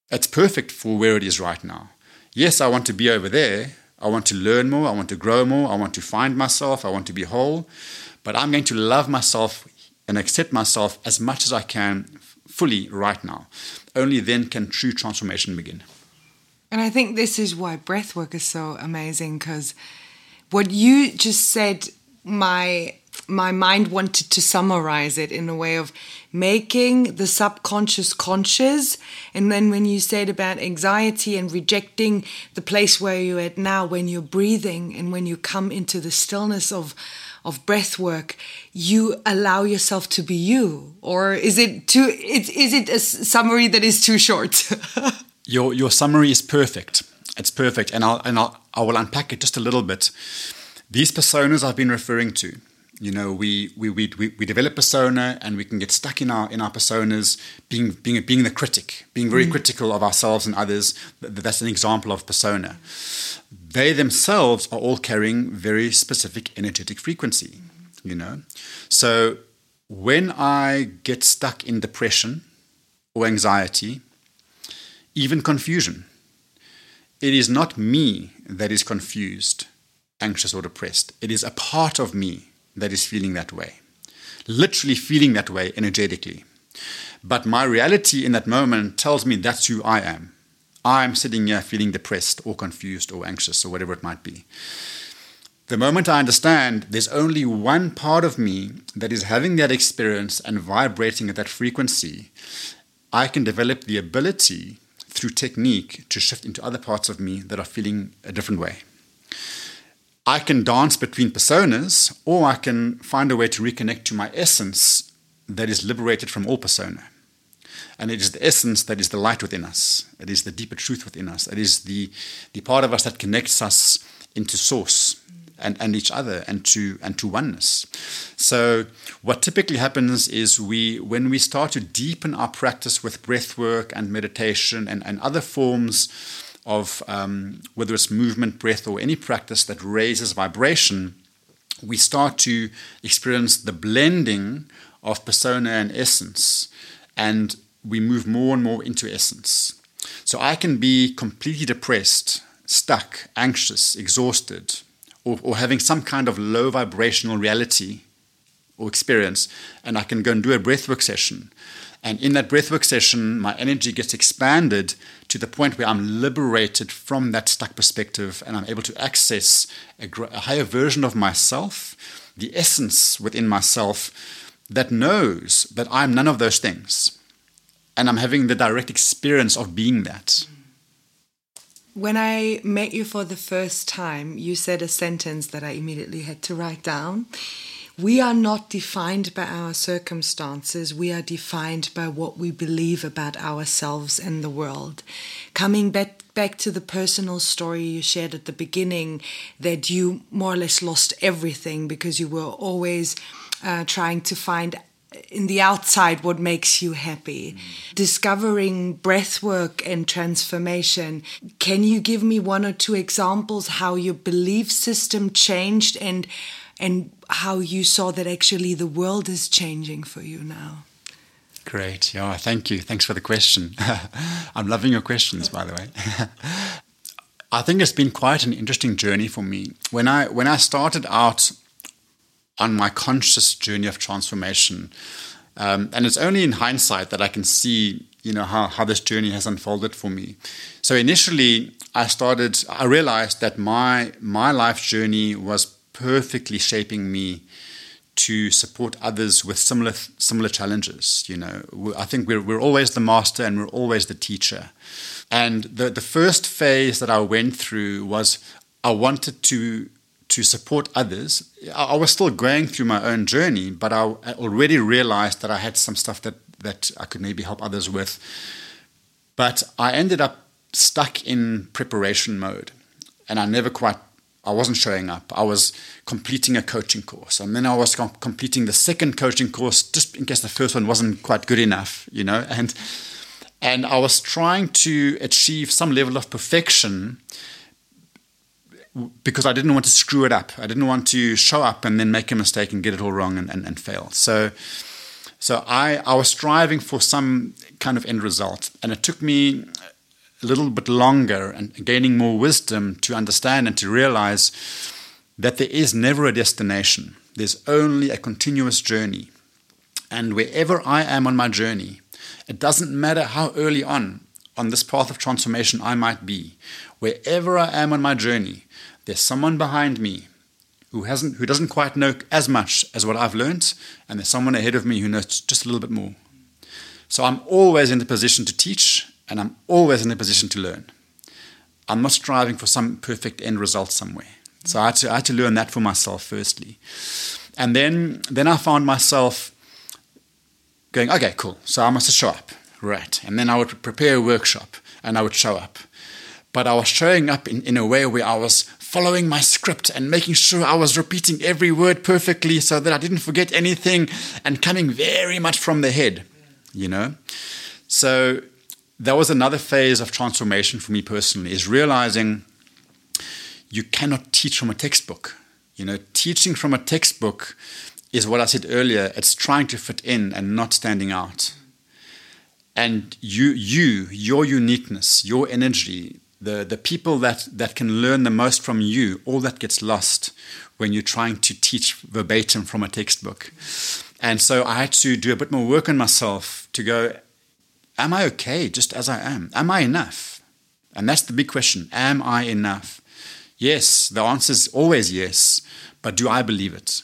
It's perfect for where it is right now. Yes, I want to be over there. I want to learn more. I want to grow more. I want to find myself. I want to be whole. But I'm going to love myself and accept myself as much as I can fully right now. Only then can true transformation begin. And I think this is why breathwork is so amazing because what you just said, my my mind wanted to summarize it in a way of making the subconscious conscious. And then when you said about anxiety and rejecting the place where you're at now, when you're breathing and when you come into the stillness of of breath work, you allow yourself to be you? Or is it too is, is it a summary that is too short? your your summary is perfect. It's perfect. And I'll and I'll I will unpack it just a little bit. These personas I've been referring to, you know, we, we, we, we, develop persona and we can get stuck in our in our personas, being being being the critic, being very mm. critical of ourselves and others. That's an example of persona they themselves are all carrying very specific energetic frequency, you know. So when I get stuck in depression or anxiety, even confusion, it is not me that is confused, anxious, or depressed. It is a part of me that is feeling that way, literally feeling that way energetically. But my reality in that moment tells me that's who I am. I'm sitting here feeling depressed or confused or anxious or whatever it might be. The moment I understand there's only one part of me that is having that experience and vibrating at that frequency, I can develop the ability through technique to shift into other parts of me that are feeling a different way. I can dance between personas, or I can find a way to reconnect to my essence that is liberated from all persona. And it is the essence that is the light within us. It is the deeper truth within us. It is the, the part of us that connects us into source and, and each other and to and to oneness. So what typically happens is we when we start to deepen our practice with breath work and meditation and, and other forms of um, whether it's movement, breath, or any practice that raises vibration, we start to experience the blending of persona and essence. And we move more and more into essence. So I can be completely depressed, stuck, anxious, exhausted, or, or having some kind of low vibrational reality or experience, and I can go and do a breathwork session. And in that breathwork session, my energy gets expanded to the point where I'm liberated from that stuck perspective and I'm able to access a, a higher version of myself, the essence within myself that knows that I'm none of those things and I'm having the direct experience of being that. When I met you for the first time, you said a sentence that I immediately had to write down. We are not defined by our circumstances, we are defined by what we believe about ourselves and the world. Coming back, back to the personal story you shared at the beginning, that you more or less lost everything because you were always uh, trying to find in the outside what makes you happy. Mm. Discovering breath work and transformation. Can you give me one or two examples how your belief system changed and and how you saw that actually the world is changing for you now? Great. Yeah, thank you. Thanks for the question. I'm loving your questions, by the way. I think it's been quite an interesting journey for me. When I when I started out on my conscious journey of transformation. Um, and it's only in hindsight that I can see, you know, how, how this journey has unfolded for me. So initially, I started, I realized that my, my life journey was perfectly shaping me to support others with similar similar challenges. You know, I think we're we're always the master and we're always the teacher. And the the first phase that I went through was I wanted to to support others. I was still going through my own journey, but I already realized that I had some stuff that, that I could maybe help others with. But I ended up stuck in preparation mode, and I never quite. I wasn't showing up. I was completing a coaching course, and then I was com- completing the second coaching course just in case the first one wasn't quite good enough, you know. And and I was trying to achieve some level of perfection because I didn't want to screw it up. I didn't want to show up and then make a mistake and get it all wrong and, and, and fail. So, so I, I was striving for some kind of end result. And it took me a little bit longer and gaining more wisdom to understand and to realize that there is never a destination, there's only a continuous journey. And wherever I am on my journey, it doesn't matter how early on on this path of transformation I might be, wherever I am on my journey, there's someone behind me who hasn't who doesn't quite know as much as what I've learned, and there's someone ahead of me who knows just a little bit more. So I'm always in the position to teach, and I'm always in the position to learn. I'm not striving for some perfect end result somewhere. So I had to, I had to learn that for myself firstly, and then then I found myself going, okay, cool. So I must show up, right? And then I would prepare a workshop, and I would show up. But I was showing up in, in a way where I was following my script and making sure I was repeating every word perfectly so that I didn't forget anything and coming very much from the head, you know? So that was another phase of transformation for me personally, is realizing you cannot teach from a textbook. You know, teaching from a textbook is what I said earlier, it's trying to fit in and not standing out. And you, you, your uniqueness, your energy, the, the people that, that can learn the most from you, all that gets lost when you're trying to teach verbatim from a textbook. And so I had to do a bit more work on myself to go, am I okay just as I am? Am I enough? And that's the big question. Am I enough? Yes, the answer is always yes, but do I believe it?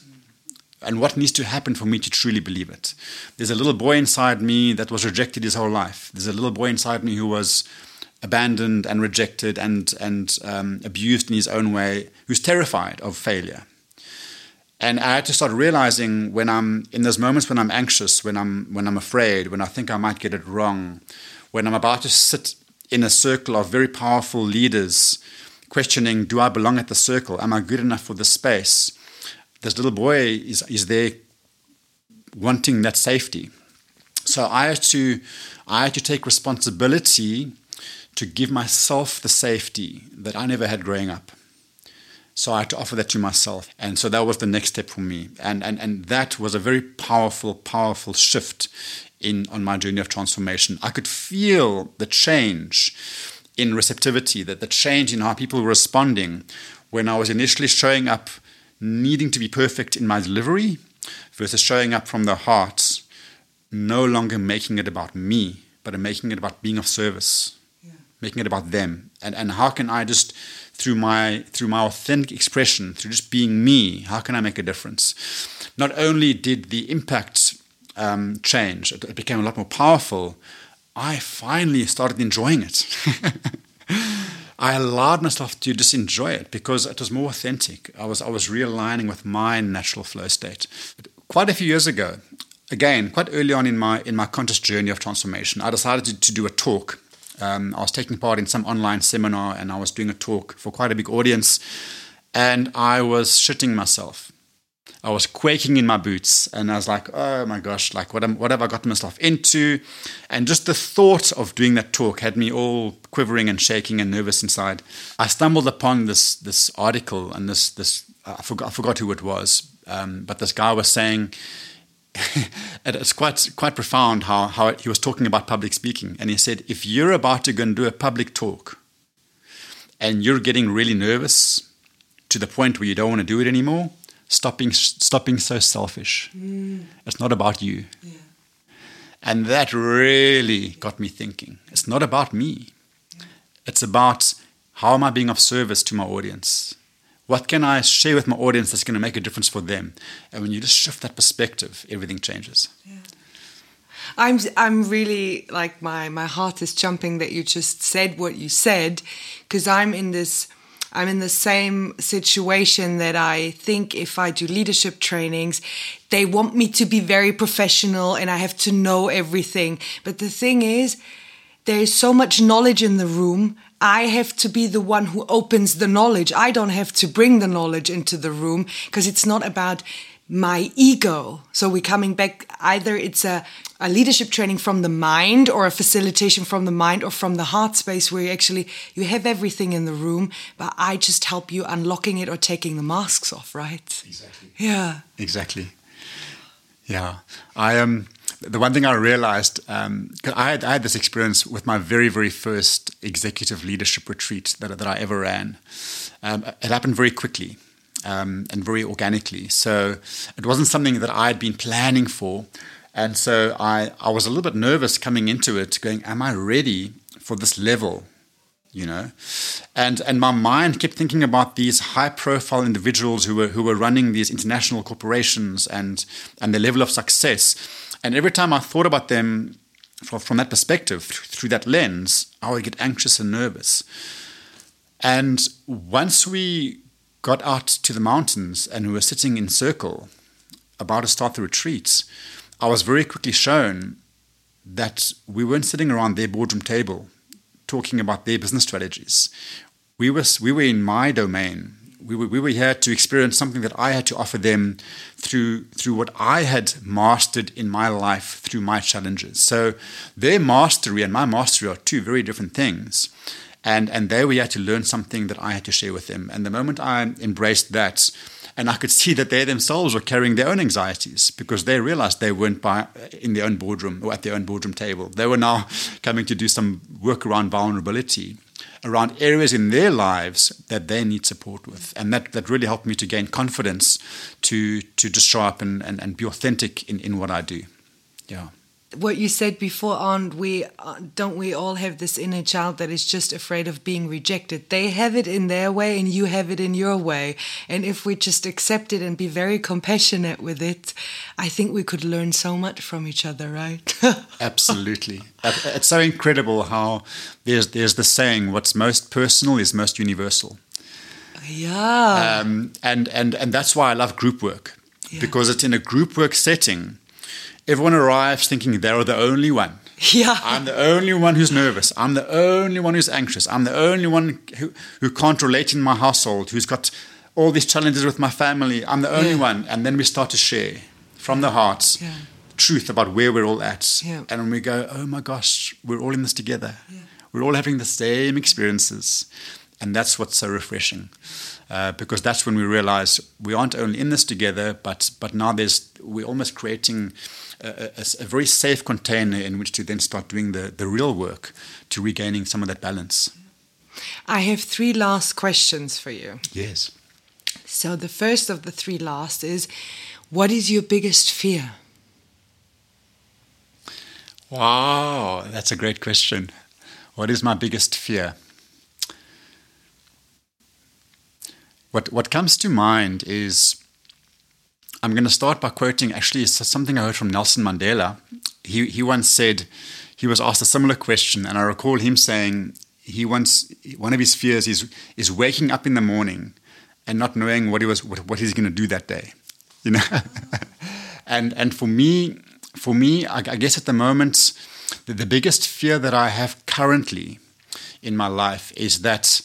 And what needs to happen for me to truly believe it? There's a little boy inside me that was rejected his whole life. There's a little boy inside me who was abandoned and rejected and, and um, abused in his own way, who's terrified of failure. And I had to start realizing when I'm in those moments when I'm anxious, when I'm when I'm afraid, when I think I might get it wrong, when I'm about to sit in a circle of very powerful leaders, questioning, do I belong at the circle? Am I good enough for the space? This little boy is is there wanting that safety. So I had to I had to take responsibility to give myself the safety that I never had growing up. So I had to offer that to myself. And so that was the next step for me. And, and, and that was a very powerful, powerful shift in on my journey of transformation. I could feel the change in receptivity, that the change in how people were responding when I was initially showing up needing to be perfect in my delivery versus showing up from the heart, no longer making it about me, but making it about being of service making it about them and and how can i just through my through my authentic expression through just being me how can i make a difference not only did the impact um, change it, it, became a lot more powerful I finally started enjoying it. I allowed myself to just enjoy it because it was more authentic. I was I was realigning with my natural flow state. Quite a few years ago, again, quite early on in my in my conscious journey of transformation, I decided to, to do a talk. Um, I was taking part in some online seminar and I was doing a talk for quite a big audience, and I was shitting myself. I was quaking in my boots and I was like, oh my gosh, like what, am, what have I gotten myself into? And just the thought of doing that talk had me all quivering and shaking and nervous inside. I stumbled upon this this article and this this I forgot I forgot who it was, um, but this guy was saying. it's quite quite profound how, how he was talking about public speaking and he said if you're about to go and do a public talk and you're getting really nervous to the point where you don't want to do it anymore stopping stopping so selfish. Mm. It's not about you. Yeah. And that really got me thinking. It's not about me. It's about how am I being of service to my audience? What can I share with my audience that's going to make a difference for them? And when you just shift that perspective, everything changes. Yeah. I'm I'm really like my my heart is jumping that you just said what you said because I'm in this I'm in the same situation that I think if I do leadership trainings, they want me to be very professional and I have to know everything. But the thing is, there is so much knowledge in the room. I have to be the one who opens the knowledge. I don't have to bring the knowledge into the room because it's not about my ego. So we're coming back either it's a, a leadership training from the mind or a facilitation from the mind or from the heart space where you actually you have everything in the room, but I just help you unlocking it or taking the masks off, right? Exactly. Yeah. Exactly. Yeah. I um the one thing I realized, um, I, had, I had this experience with my very, very first executive leadership retreat that, that I ever ran. Um, it happened very quickly um, and very organically. So it wasn't something that I had been planning for. And so I, I was a little bit nervous coming into it, going, Am I ready for this level? You know, and and my mind kept thinking about these high-profile individuals who were who were running these international corporations and and the level of success. And every time I thought about them from, that perspective, through that lens, I would get anxious and nervous. And once we got out to the mountains and we were sitting in circle about to start the retreats, I was very quickly shown that we weren't sitting around their boardroom table talking about their business strategies. We were, we were in my domain. We were, we were here to experience something that I had to offer them through, through what I had mastered in my life through my challenges. So their mastery and my mastery are two very different things. And, and there we had to learn something that I had to share with them. And the moment I embraced that, and I could see that they themselves were carrying their own anxieties because they realized they weren't by, in their own boardroom or at their own boardroom table. They were now coming to do some work around vulnerability, around areas in their lives that they need support with. And that, that really helped me to gain confidence to, to just show up and, and, and be authentic in, in what I do. Yeah what you said before aren't we uh, don't we all have this inner child that is just afraid of being rejected? They have it in their way and you have it in your way. And if we just accept it and be very compassionate with it i think we could learn so much from each other right? Absolutely. It's so incredible how there's there's the saying what's most personal is most universal. Yeah. Um, and and and that's why i love group work yeah. because it's in a group work setting everyone arrives thinking they're the only one. Yeah. I'm the only one who's nervous. I'm the only one who's anxious. I'm the only one who, who can't relate in my household, who's got all these challenges with my family. I'm the only yeah. one. And then we start to share from the hearts yeah. truth about where we're all at. Yeah. And when we go, oh my gosh, we're all in this together. We're all having the same experiences. And that's what's so refreshing. Uh, because that's when we realize we aren't only in this together, but but now there's we're almost creating a, a, a, very safe container in which to then start doing the, the real work to regaining some of that balance. I have three last questions for you. Yes. So the first of the three last is what is your biggest fear? Wow, that's a great question. What is my biggest fear? What what comes to mind is I'm going to start by quoting actually something I heard from Nelson Mandela. He, he once said, he was asked a similar question, and I recall him saying he wants one of his fears is is waking up in the morning and not knowing what he was what, what he's going to do that day, you know. and and for me, for me, I, I guess at the moment, the, the biggest fear that I have currently in my life is that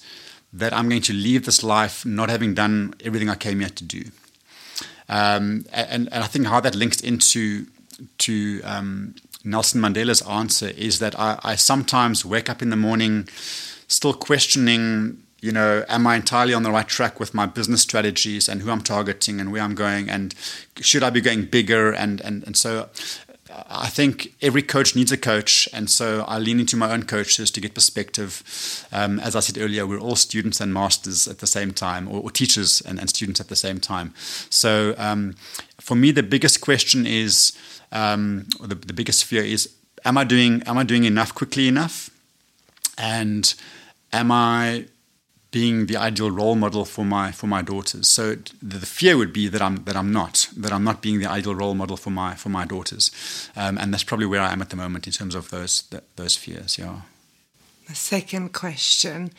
that I'm going to leave this life not having done everything I came here to do. Um, and, and I think how that links into to um, Nelson Mandela's answer is that I, I sometimes wake up in the morning still questioning you know, am I entirely on the right track with my business strategies and who I'm targeting and where I'm going and should I be going bigger and and and so I think every coach needs a coach, and so I lean into my own coaches to get perspective. Um, as I said earlier, we're all students and masters at the same time, or, or teachers and, and, students at the same time. So um, for me, the biggest question is, um, or the, the biggest fear is, am I doing am I doing enough quickly enough, and am I being the ideal role model for my for my daughters. So the, fear would be that I'm that I'm not that I'm not being the ideal role model for my for my daughters, um, and that's probably where I am at the moment in terms of those those fears. Yeah. The second question: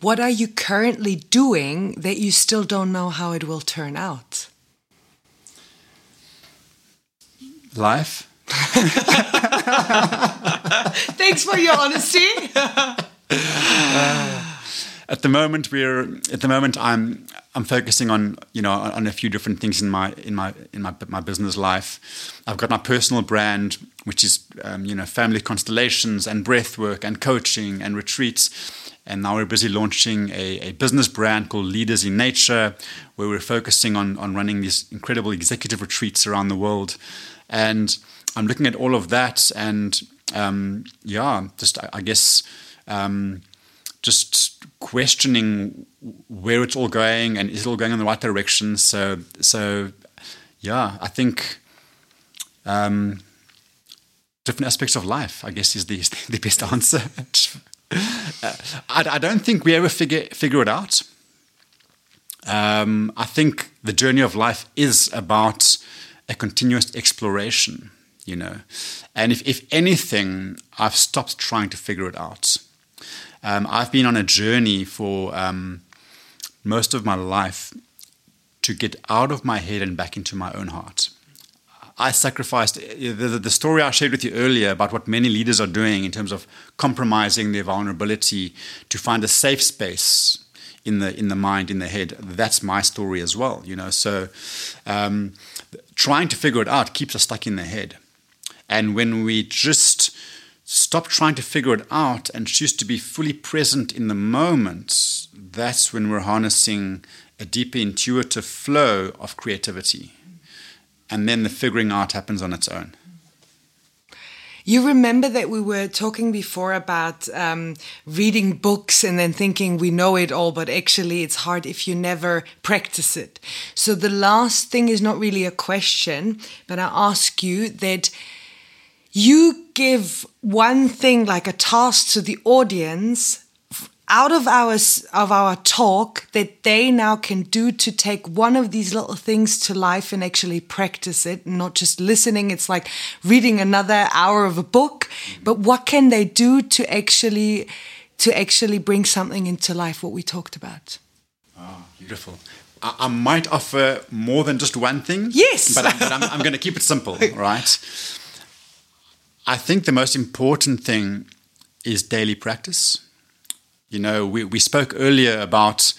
What are you currently doing that you still don't know how it will turn out? Life. Thanks for your honesty. uh, at the moment we're at the moment I'm I'm focusing on you know on a few different things in my in my in my my business life. I've got my personal brand, which is um, you know family constellations and breath work and coaching and retreats. And now we're busy launching a, a business brand called Leaders in Nature, where we're focusing on on running these incredible executive retreats around the world. And I'm looking at all of that, and um, yeah, just I, I guess. Um, just questioning where it's all going and is it all going in the right direction. So, so yeah, I think um, different aspects of life, I guess, is the, the best answer. I, I, don't think we ever figure, figure it out. Um, I think the journey of life is about a continuous exploration, you know. And if, if anything, I've stopped trying to figure it out. Um, I've been on a journey for um, most of my life to get out of my head and back into my own heart. I sacrificed the, the, story I shared with you earlier about what many leaders are doing in terms of compromising their vulnerability to find a safe space in the in the mind in the head. That's my story as well, you know. So um, trying to figure it out keeps us stuck in the head, and when we just stop trying to figure it out and choose to be fully present in the moment, that's when we're harnessing a deeper intuitive flow of creativity. And then the figuring out happens on its own. You remember that we were talking before about um, reading books and then thinking we know it all, but actually it's hard if you never practice it. So the last thing is not really a question, but I ask you that you give one thing like a task to the audience out of our of our talk that they now can do to take one of these little things to life and actually practice it not just listening. It's like reading another hour of a book. Mm-hmm. But what can they do to actually to actually bring something into life what we talked about? Oh beautiful. I, I might offer more than just one thing yes. but, I, but I'm, I'm going to keep it simple right I think the most important thing is daily practice. You know, we, we spoke earlier about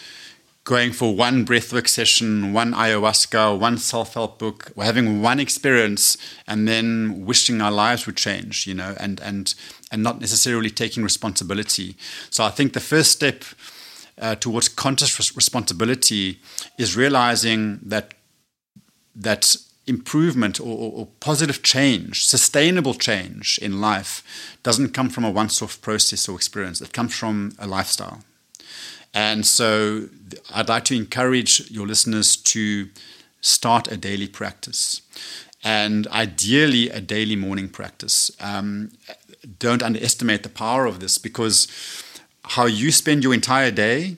going for one breathwork session, one ayahuasca, one self help book, or having one experience and then wishing our lives would change, you know, and, and, and not necessarily taking responsibility. So I think the first step uh, towards conscious responsibility is realizing that that improvement or, or, positive change, sustainable change in life doesn't come from a once off process or experience. It comes from a lifestyle. And so I'd like to encourage your listeners to start a daily practice and ideally a daily morning practice. Um, don't underestimate the power of this because how you spend your entire day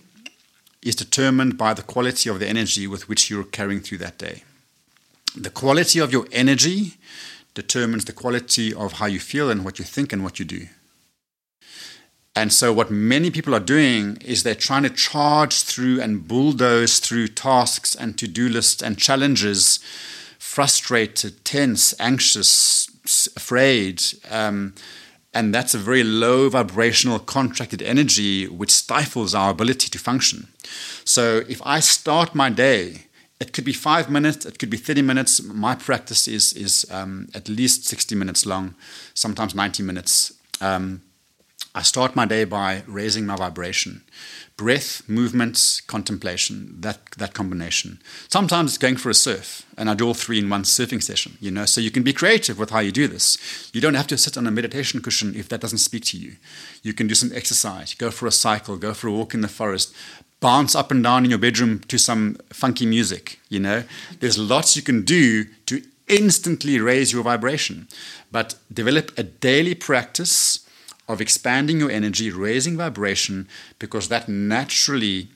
is determined by the quality of the energy with which you're carrying through that day the quality of your energy determines the quality of how you feel and what you think and what you do. And so, what many people are doing is they're trying to charge through and bulldoze through tasks and to do lists and challenges, frustrated, tense, anxious, afraid. Um, and that's a very low vibrational contracted energy which stifles our ability to function. So, if I start my day, it could be five minutes, it could be 30 minutes. My practice is, is um, at least 60 minutes long, sometimes 90 minutes. Um, I start my day by raising my vibration. Breath, movements, contemplation, that, that combination. Sometimes it's going for a surf, and I do all three in one surfing session, you know, so you can be creative with how you do this. You don't have to sit on a meditation cushion if that doesn't speak to you. You can do some exercise, go for a cycle, go for a walk in the forest, bounce up and down in your bedroom to some funky music, you know. There's lots you can do to instantly raise your vibration, but develop a daily practice of expanding your energy, raising vibration, because that naturally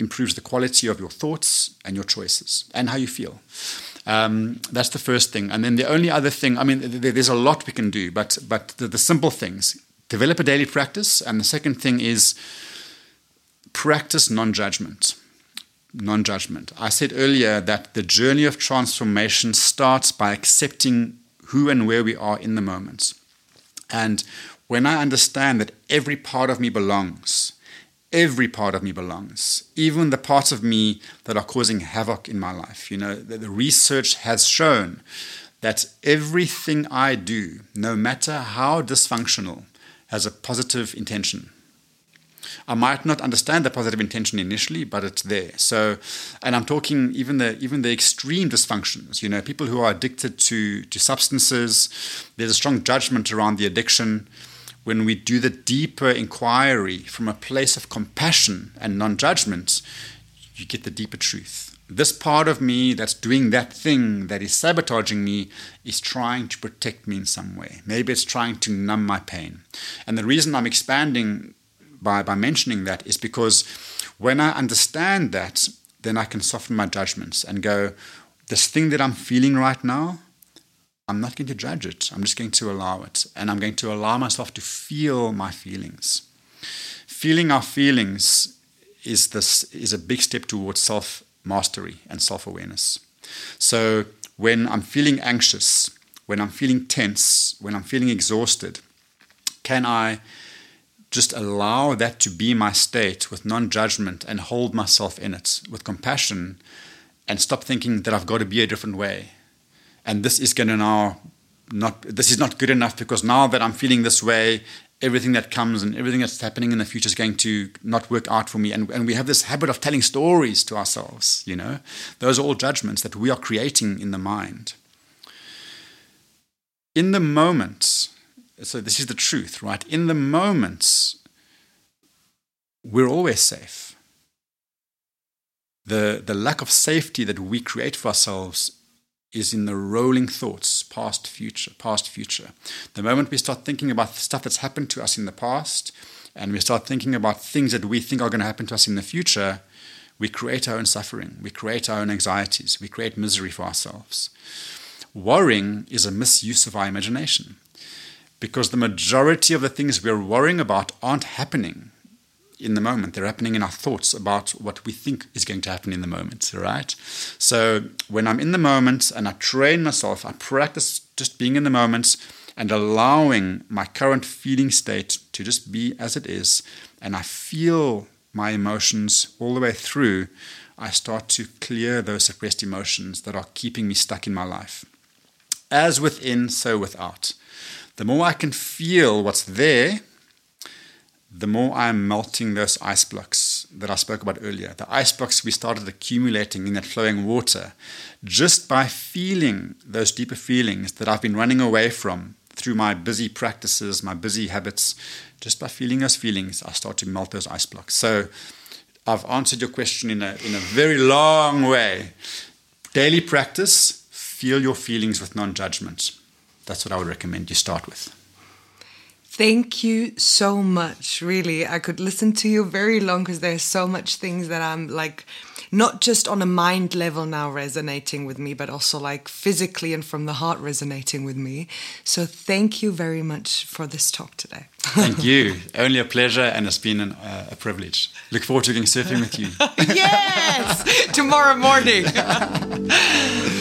improves the quality of your thoughts and your choices and how you feel. Um, that's the first thing. And then the only other thing, I mean, there's a lot we can do, but, but the, the simple things develop a daily practice. And the second thing is practice non judgment. Non judgment. I said earlier that the journey of transformation starts by accepting who and where we are in the moment. And when I understand that every part of me belongs, every part of me belongs, even the parts of me that are causing havoc in my life. You know, the, the research has shown that everything I do, no matter how dysfunctional, has a positive intention. I might not understand the positive intention initially, but it's there. So, and I'm talking even the even the extreme dysfunctions. You know, people who are addicted to to substances. There's a strong judgment around the addiction when we do the deeper inquiry from a place of compassion and non judgment, you get the deeper truth. This part of me that's doing that thing that is sabotaging me is trying to protect me in some way. Maybe it's trying to numb my pain. And the reason I'm expanding by, by mentioning that is because when I understand that, then I can soften my judgments and go, this thing that I'm feeling right now, I'm not going to judge it. I'm just going to allow it. And I'm going to allow myself to feel my feelings. Feeling our feelings is, this, is a big step towards self mastery and self awareness. So when I'm feeling anxious, when I'm feeling tense, when I'm feeling exhausted, can I just allow that to be my state with non judgment and hold myself in it with compassion and stop thinking that I've got to be a different way? and this is going to now not this is not good enough because now that I'm feeling this way, everything that comes and everything that's happening in the future is going to not work out for me. And, and we have this habit of telling stories to ourselves, you know. Those are all judgments that we are creating in the mind. In the moment, so this is the truth, right? In the moments, we're always safe. The, the lack of safety that we create for ourselves is in the rolling thoughts, past, future, past, future. The moment we start thinking about stuff that's happened to us in the past, and we start thinking about things that we think are going to happen to us in the future, we create our own suffering, we create our own anxieties, we create misery for ourselves. Worrying is a misuse of our imagination because the majority of the things we're worrying about aren't happening in the moment. They're happening in our thoughts about what we think is going to happen in the moment, right? So when I'm in the moment and I train myself, I practice just being in the moment and allowing my current feeling state to just be as it is, and I feel my emotions all the way through, I start to clear those suppressed emotions that are keeping me stuck in my life. As within, so without. The more I can feel what's there, the more I'm melting those ice blocks that I spoke about earlier. The ice blocks we started accumulating in that flowing water just by feeling those deeper feelings that I've been running away from through my busy practices, my busy habits. Just by feeling those feelings, I start to melt those ice blocks. So I've answered your question in a, in a very long way. Daily practice, feel your feelings with non judgment. That's what I would recommend you start with. Thank you so much. Really, I could listen to you very long because there's so much things that I'm like not just on a mind level now resonating with me, but also like physically and from the heart resonating with me. So thank you very much for this talk today. Thank you. Only a pleasure, and it's been an, uh, a privilege. Look forward to going surfing with you. yes, tomorrow morning.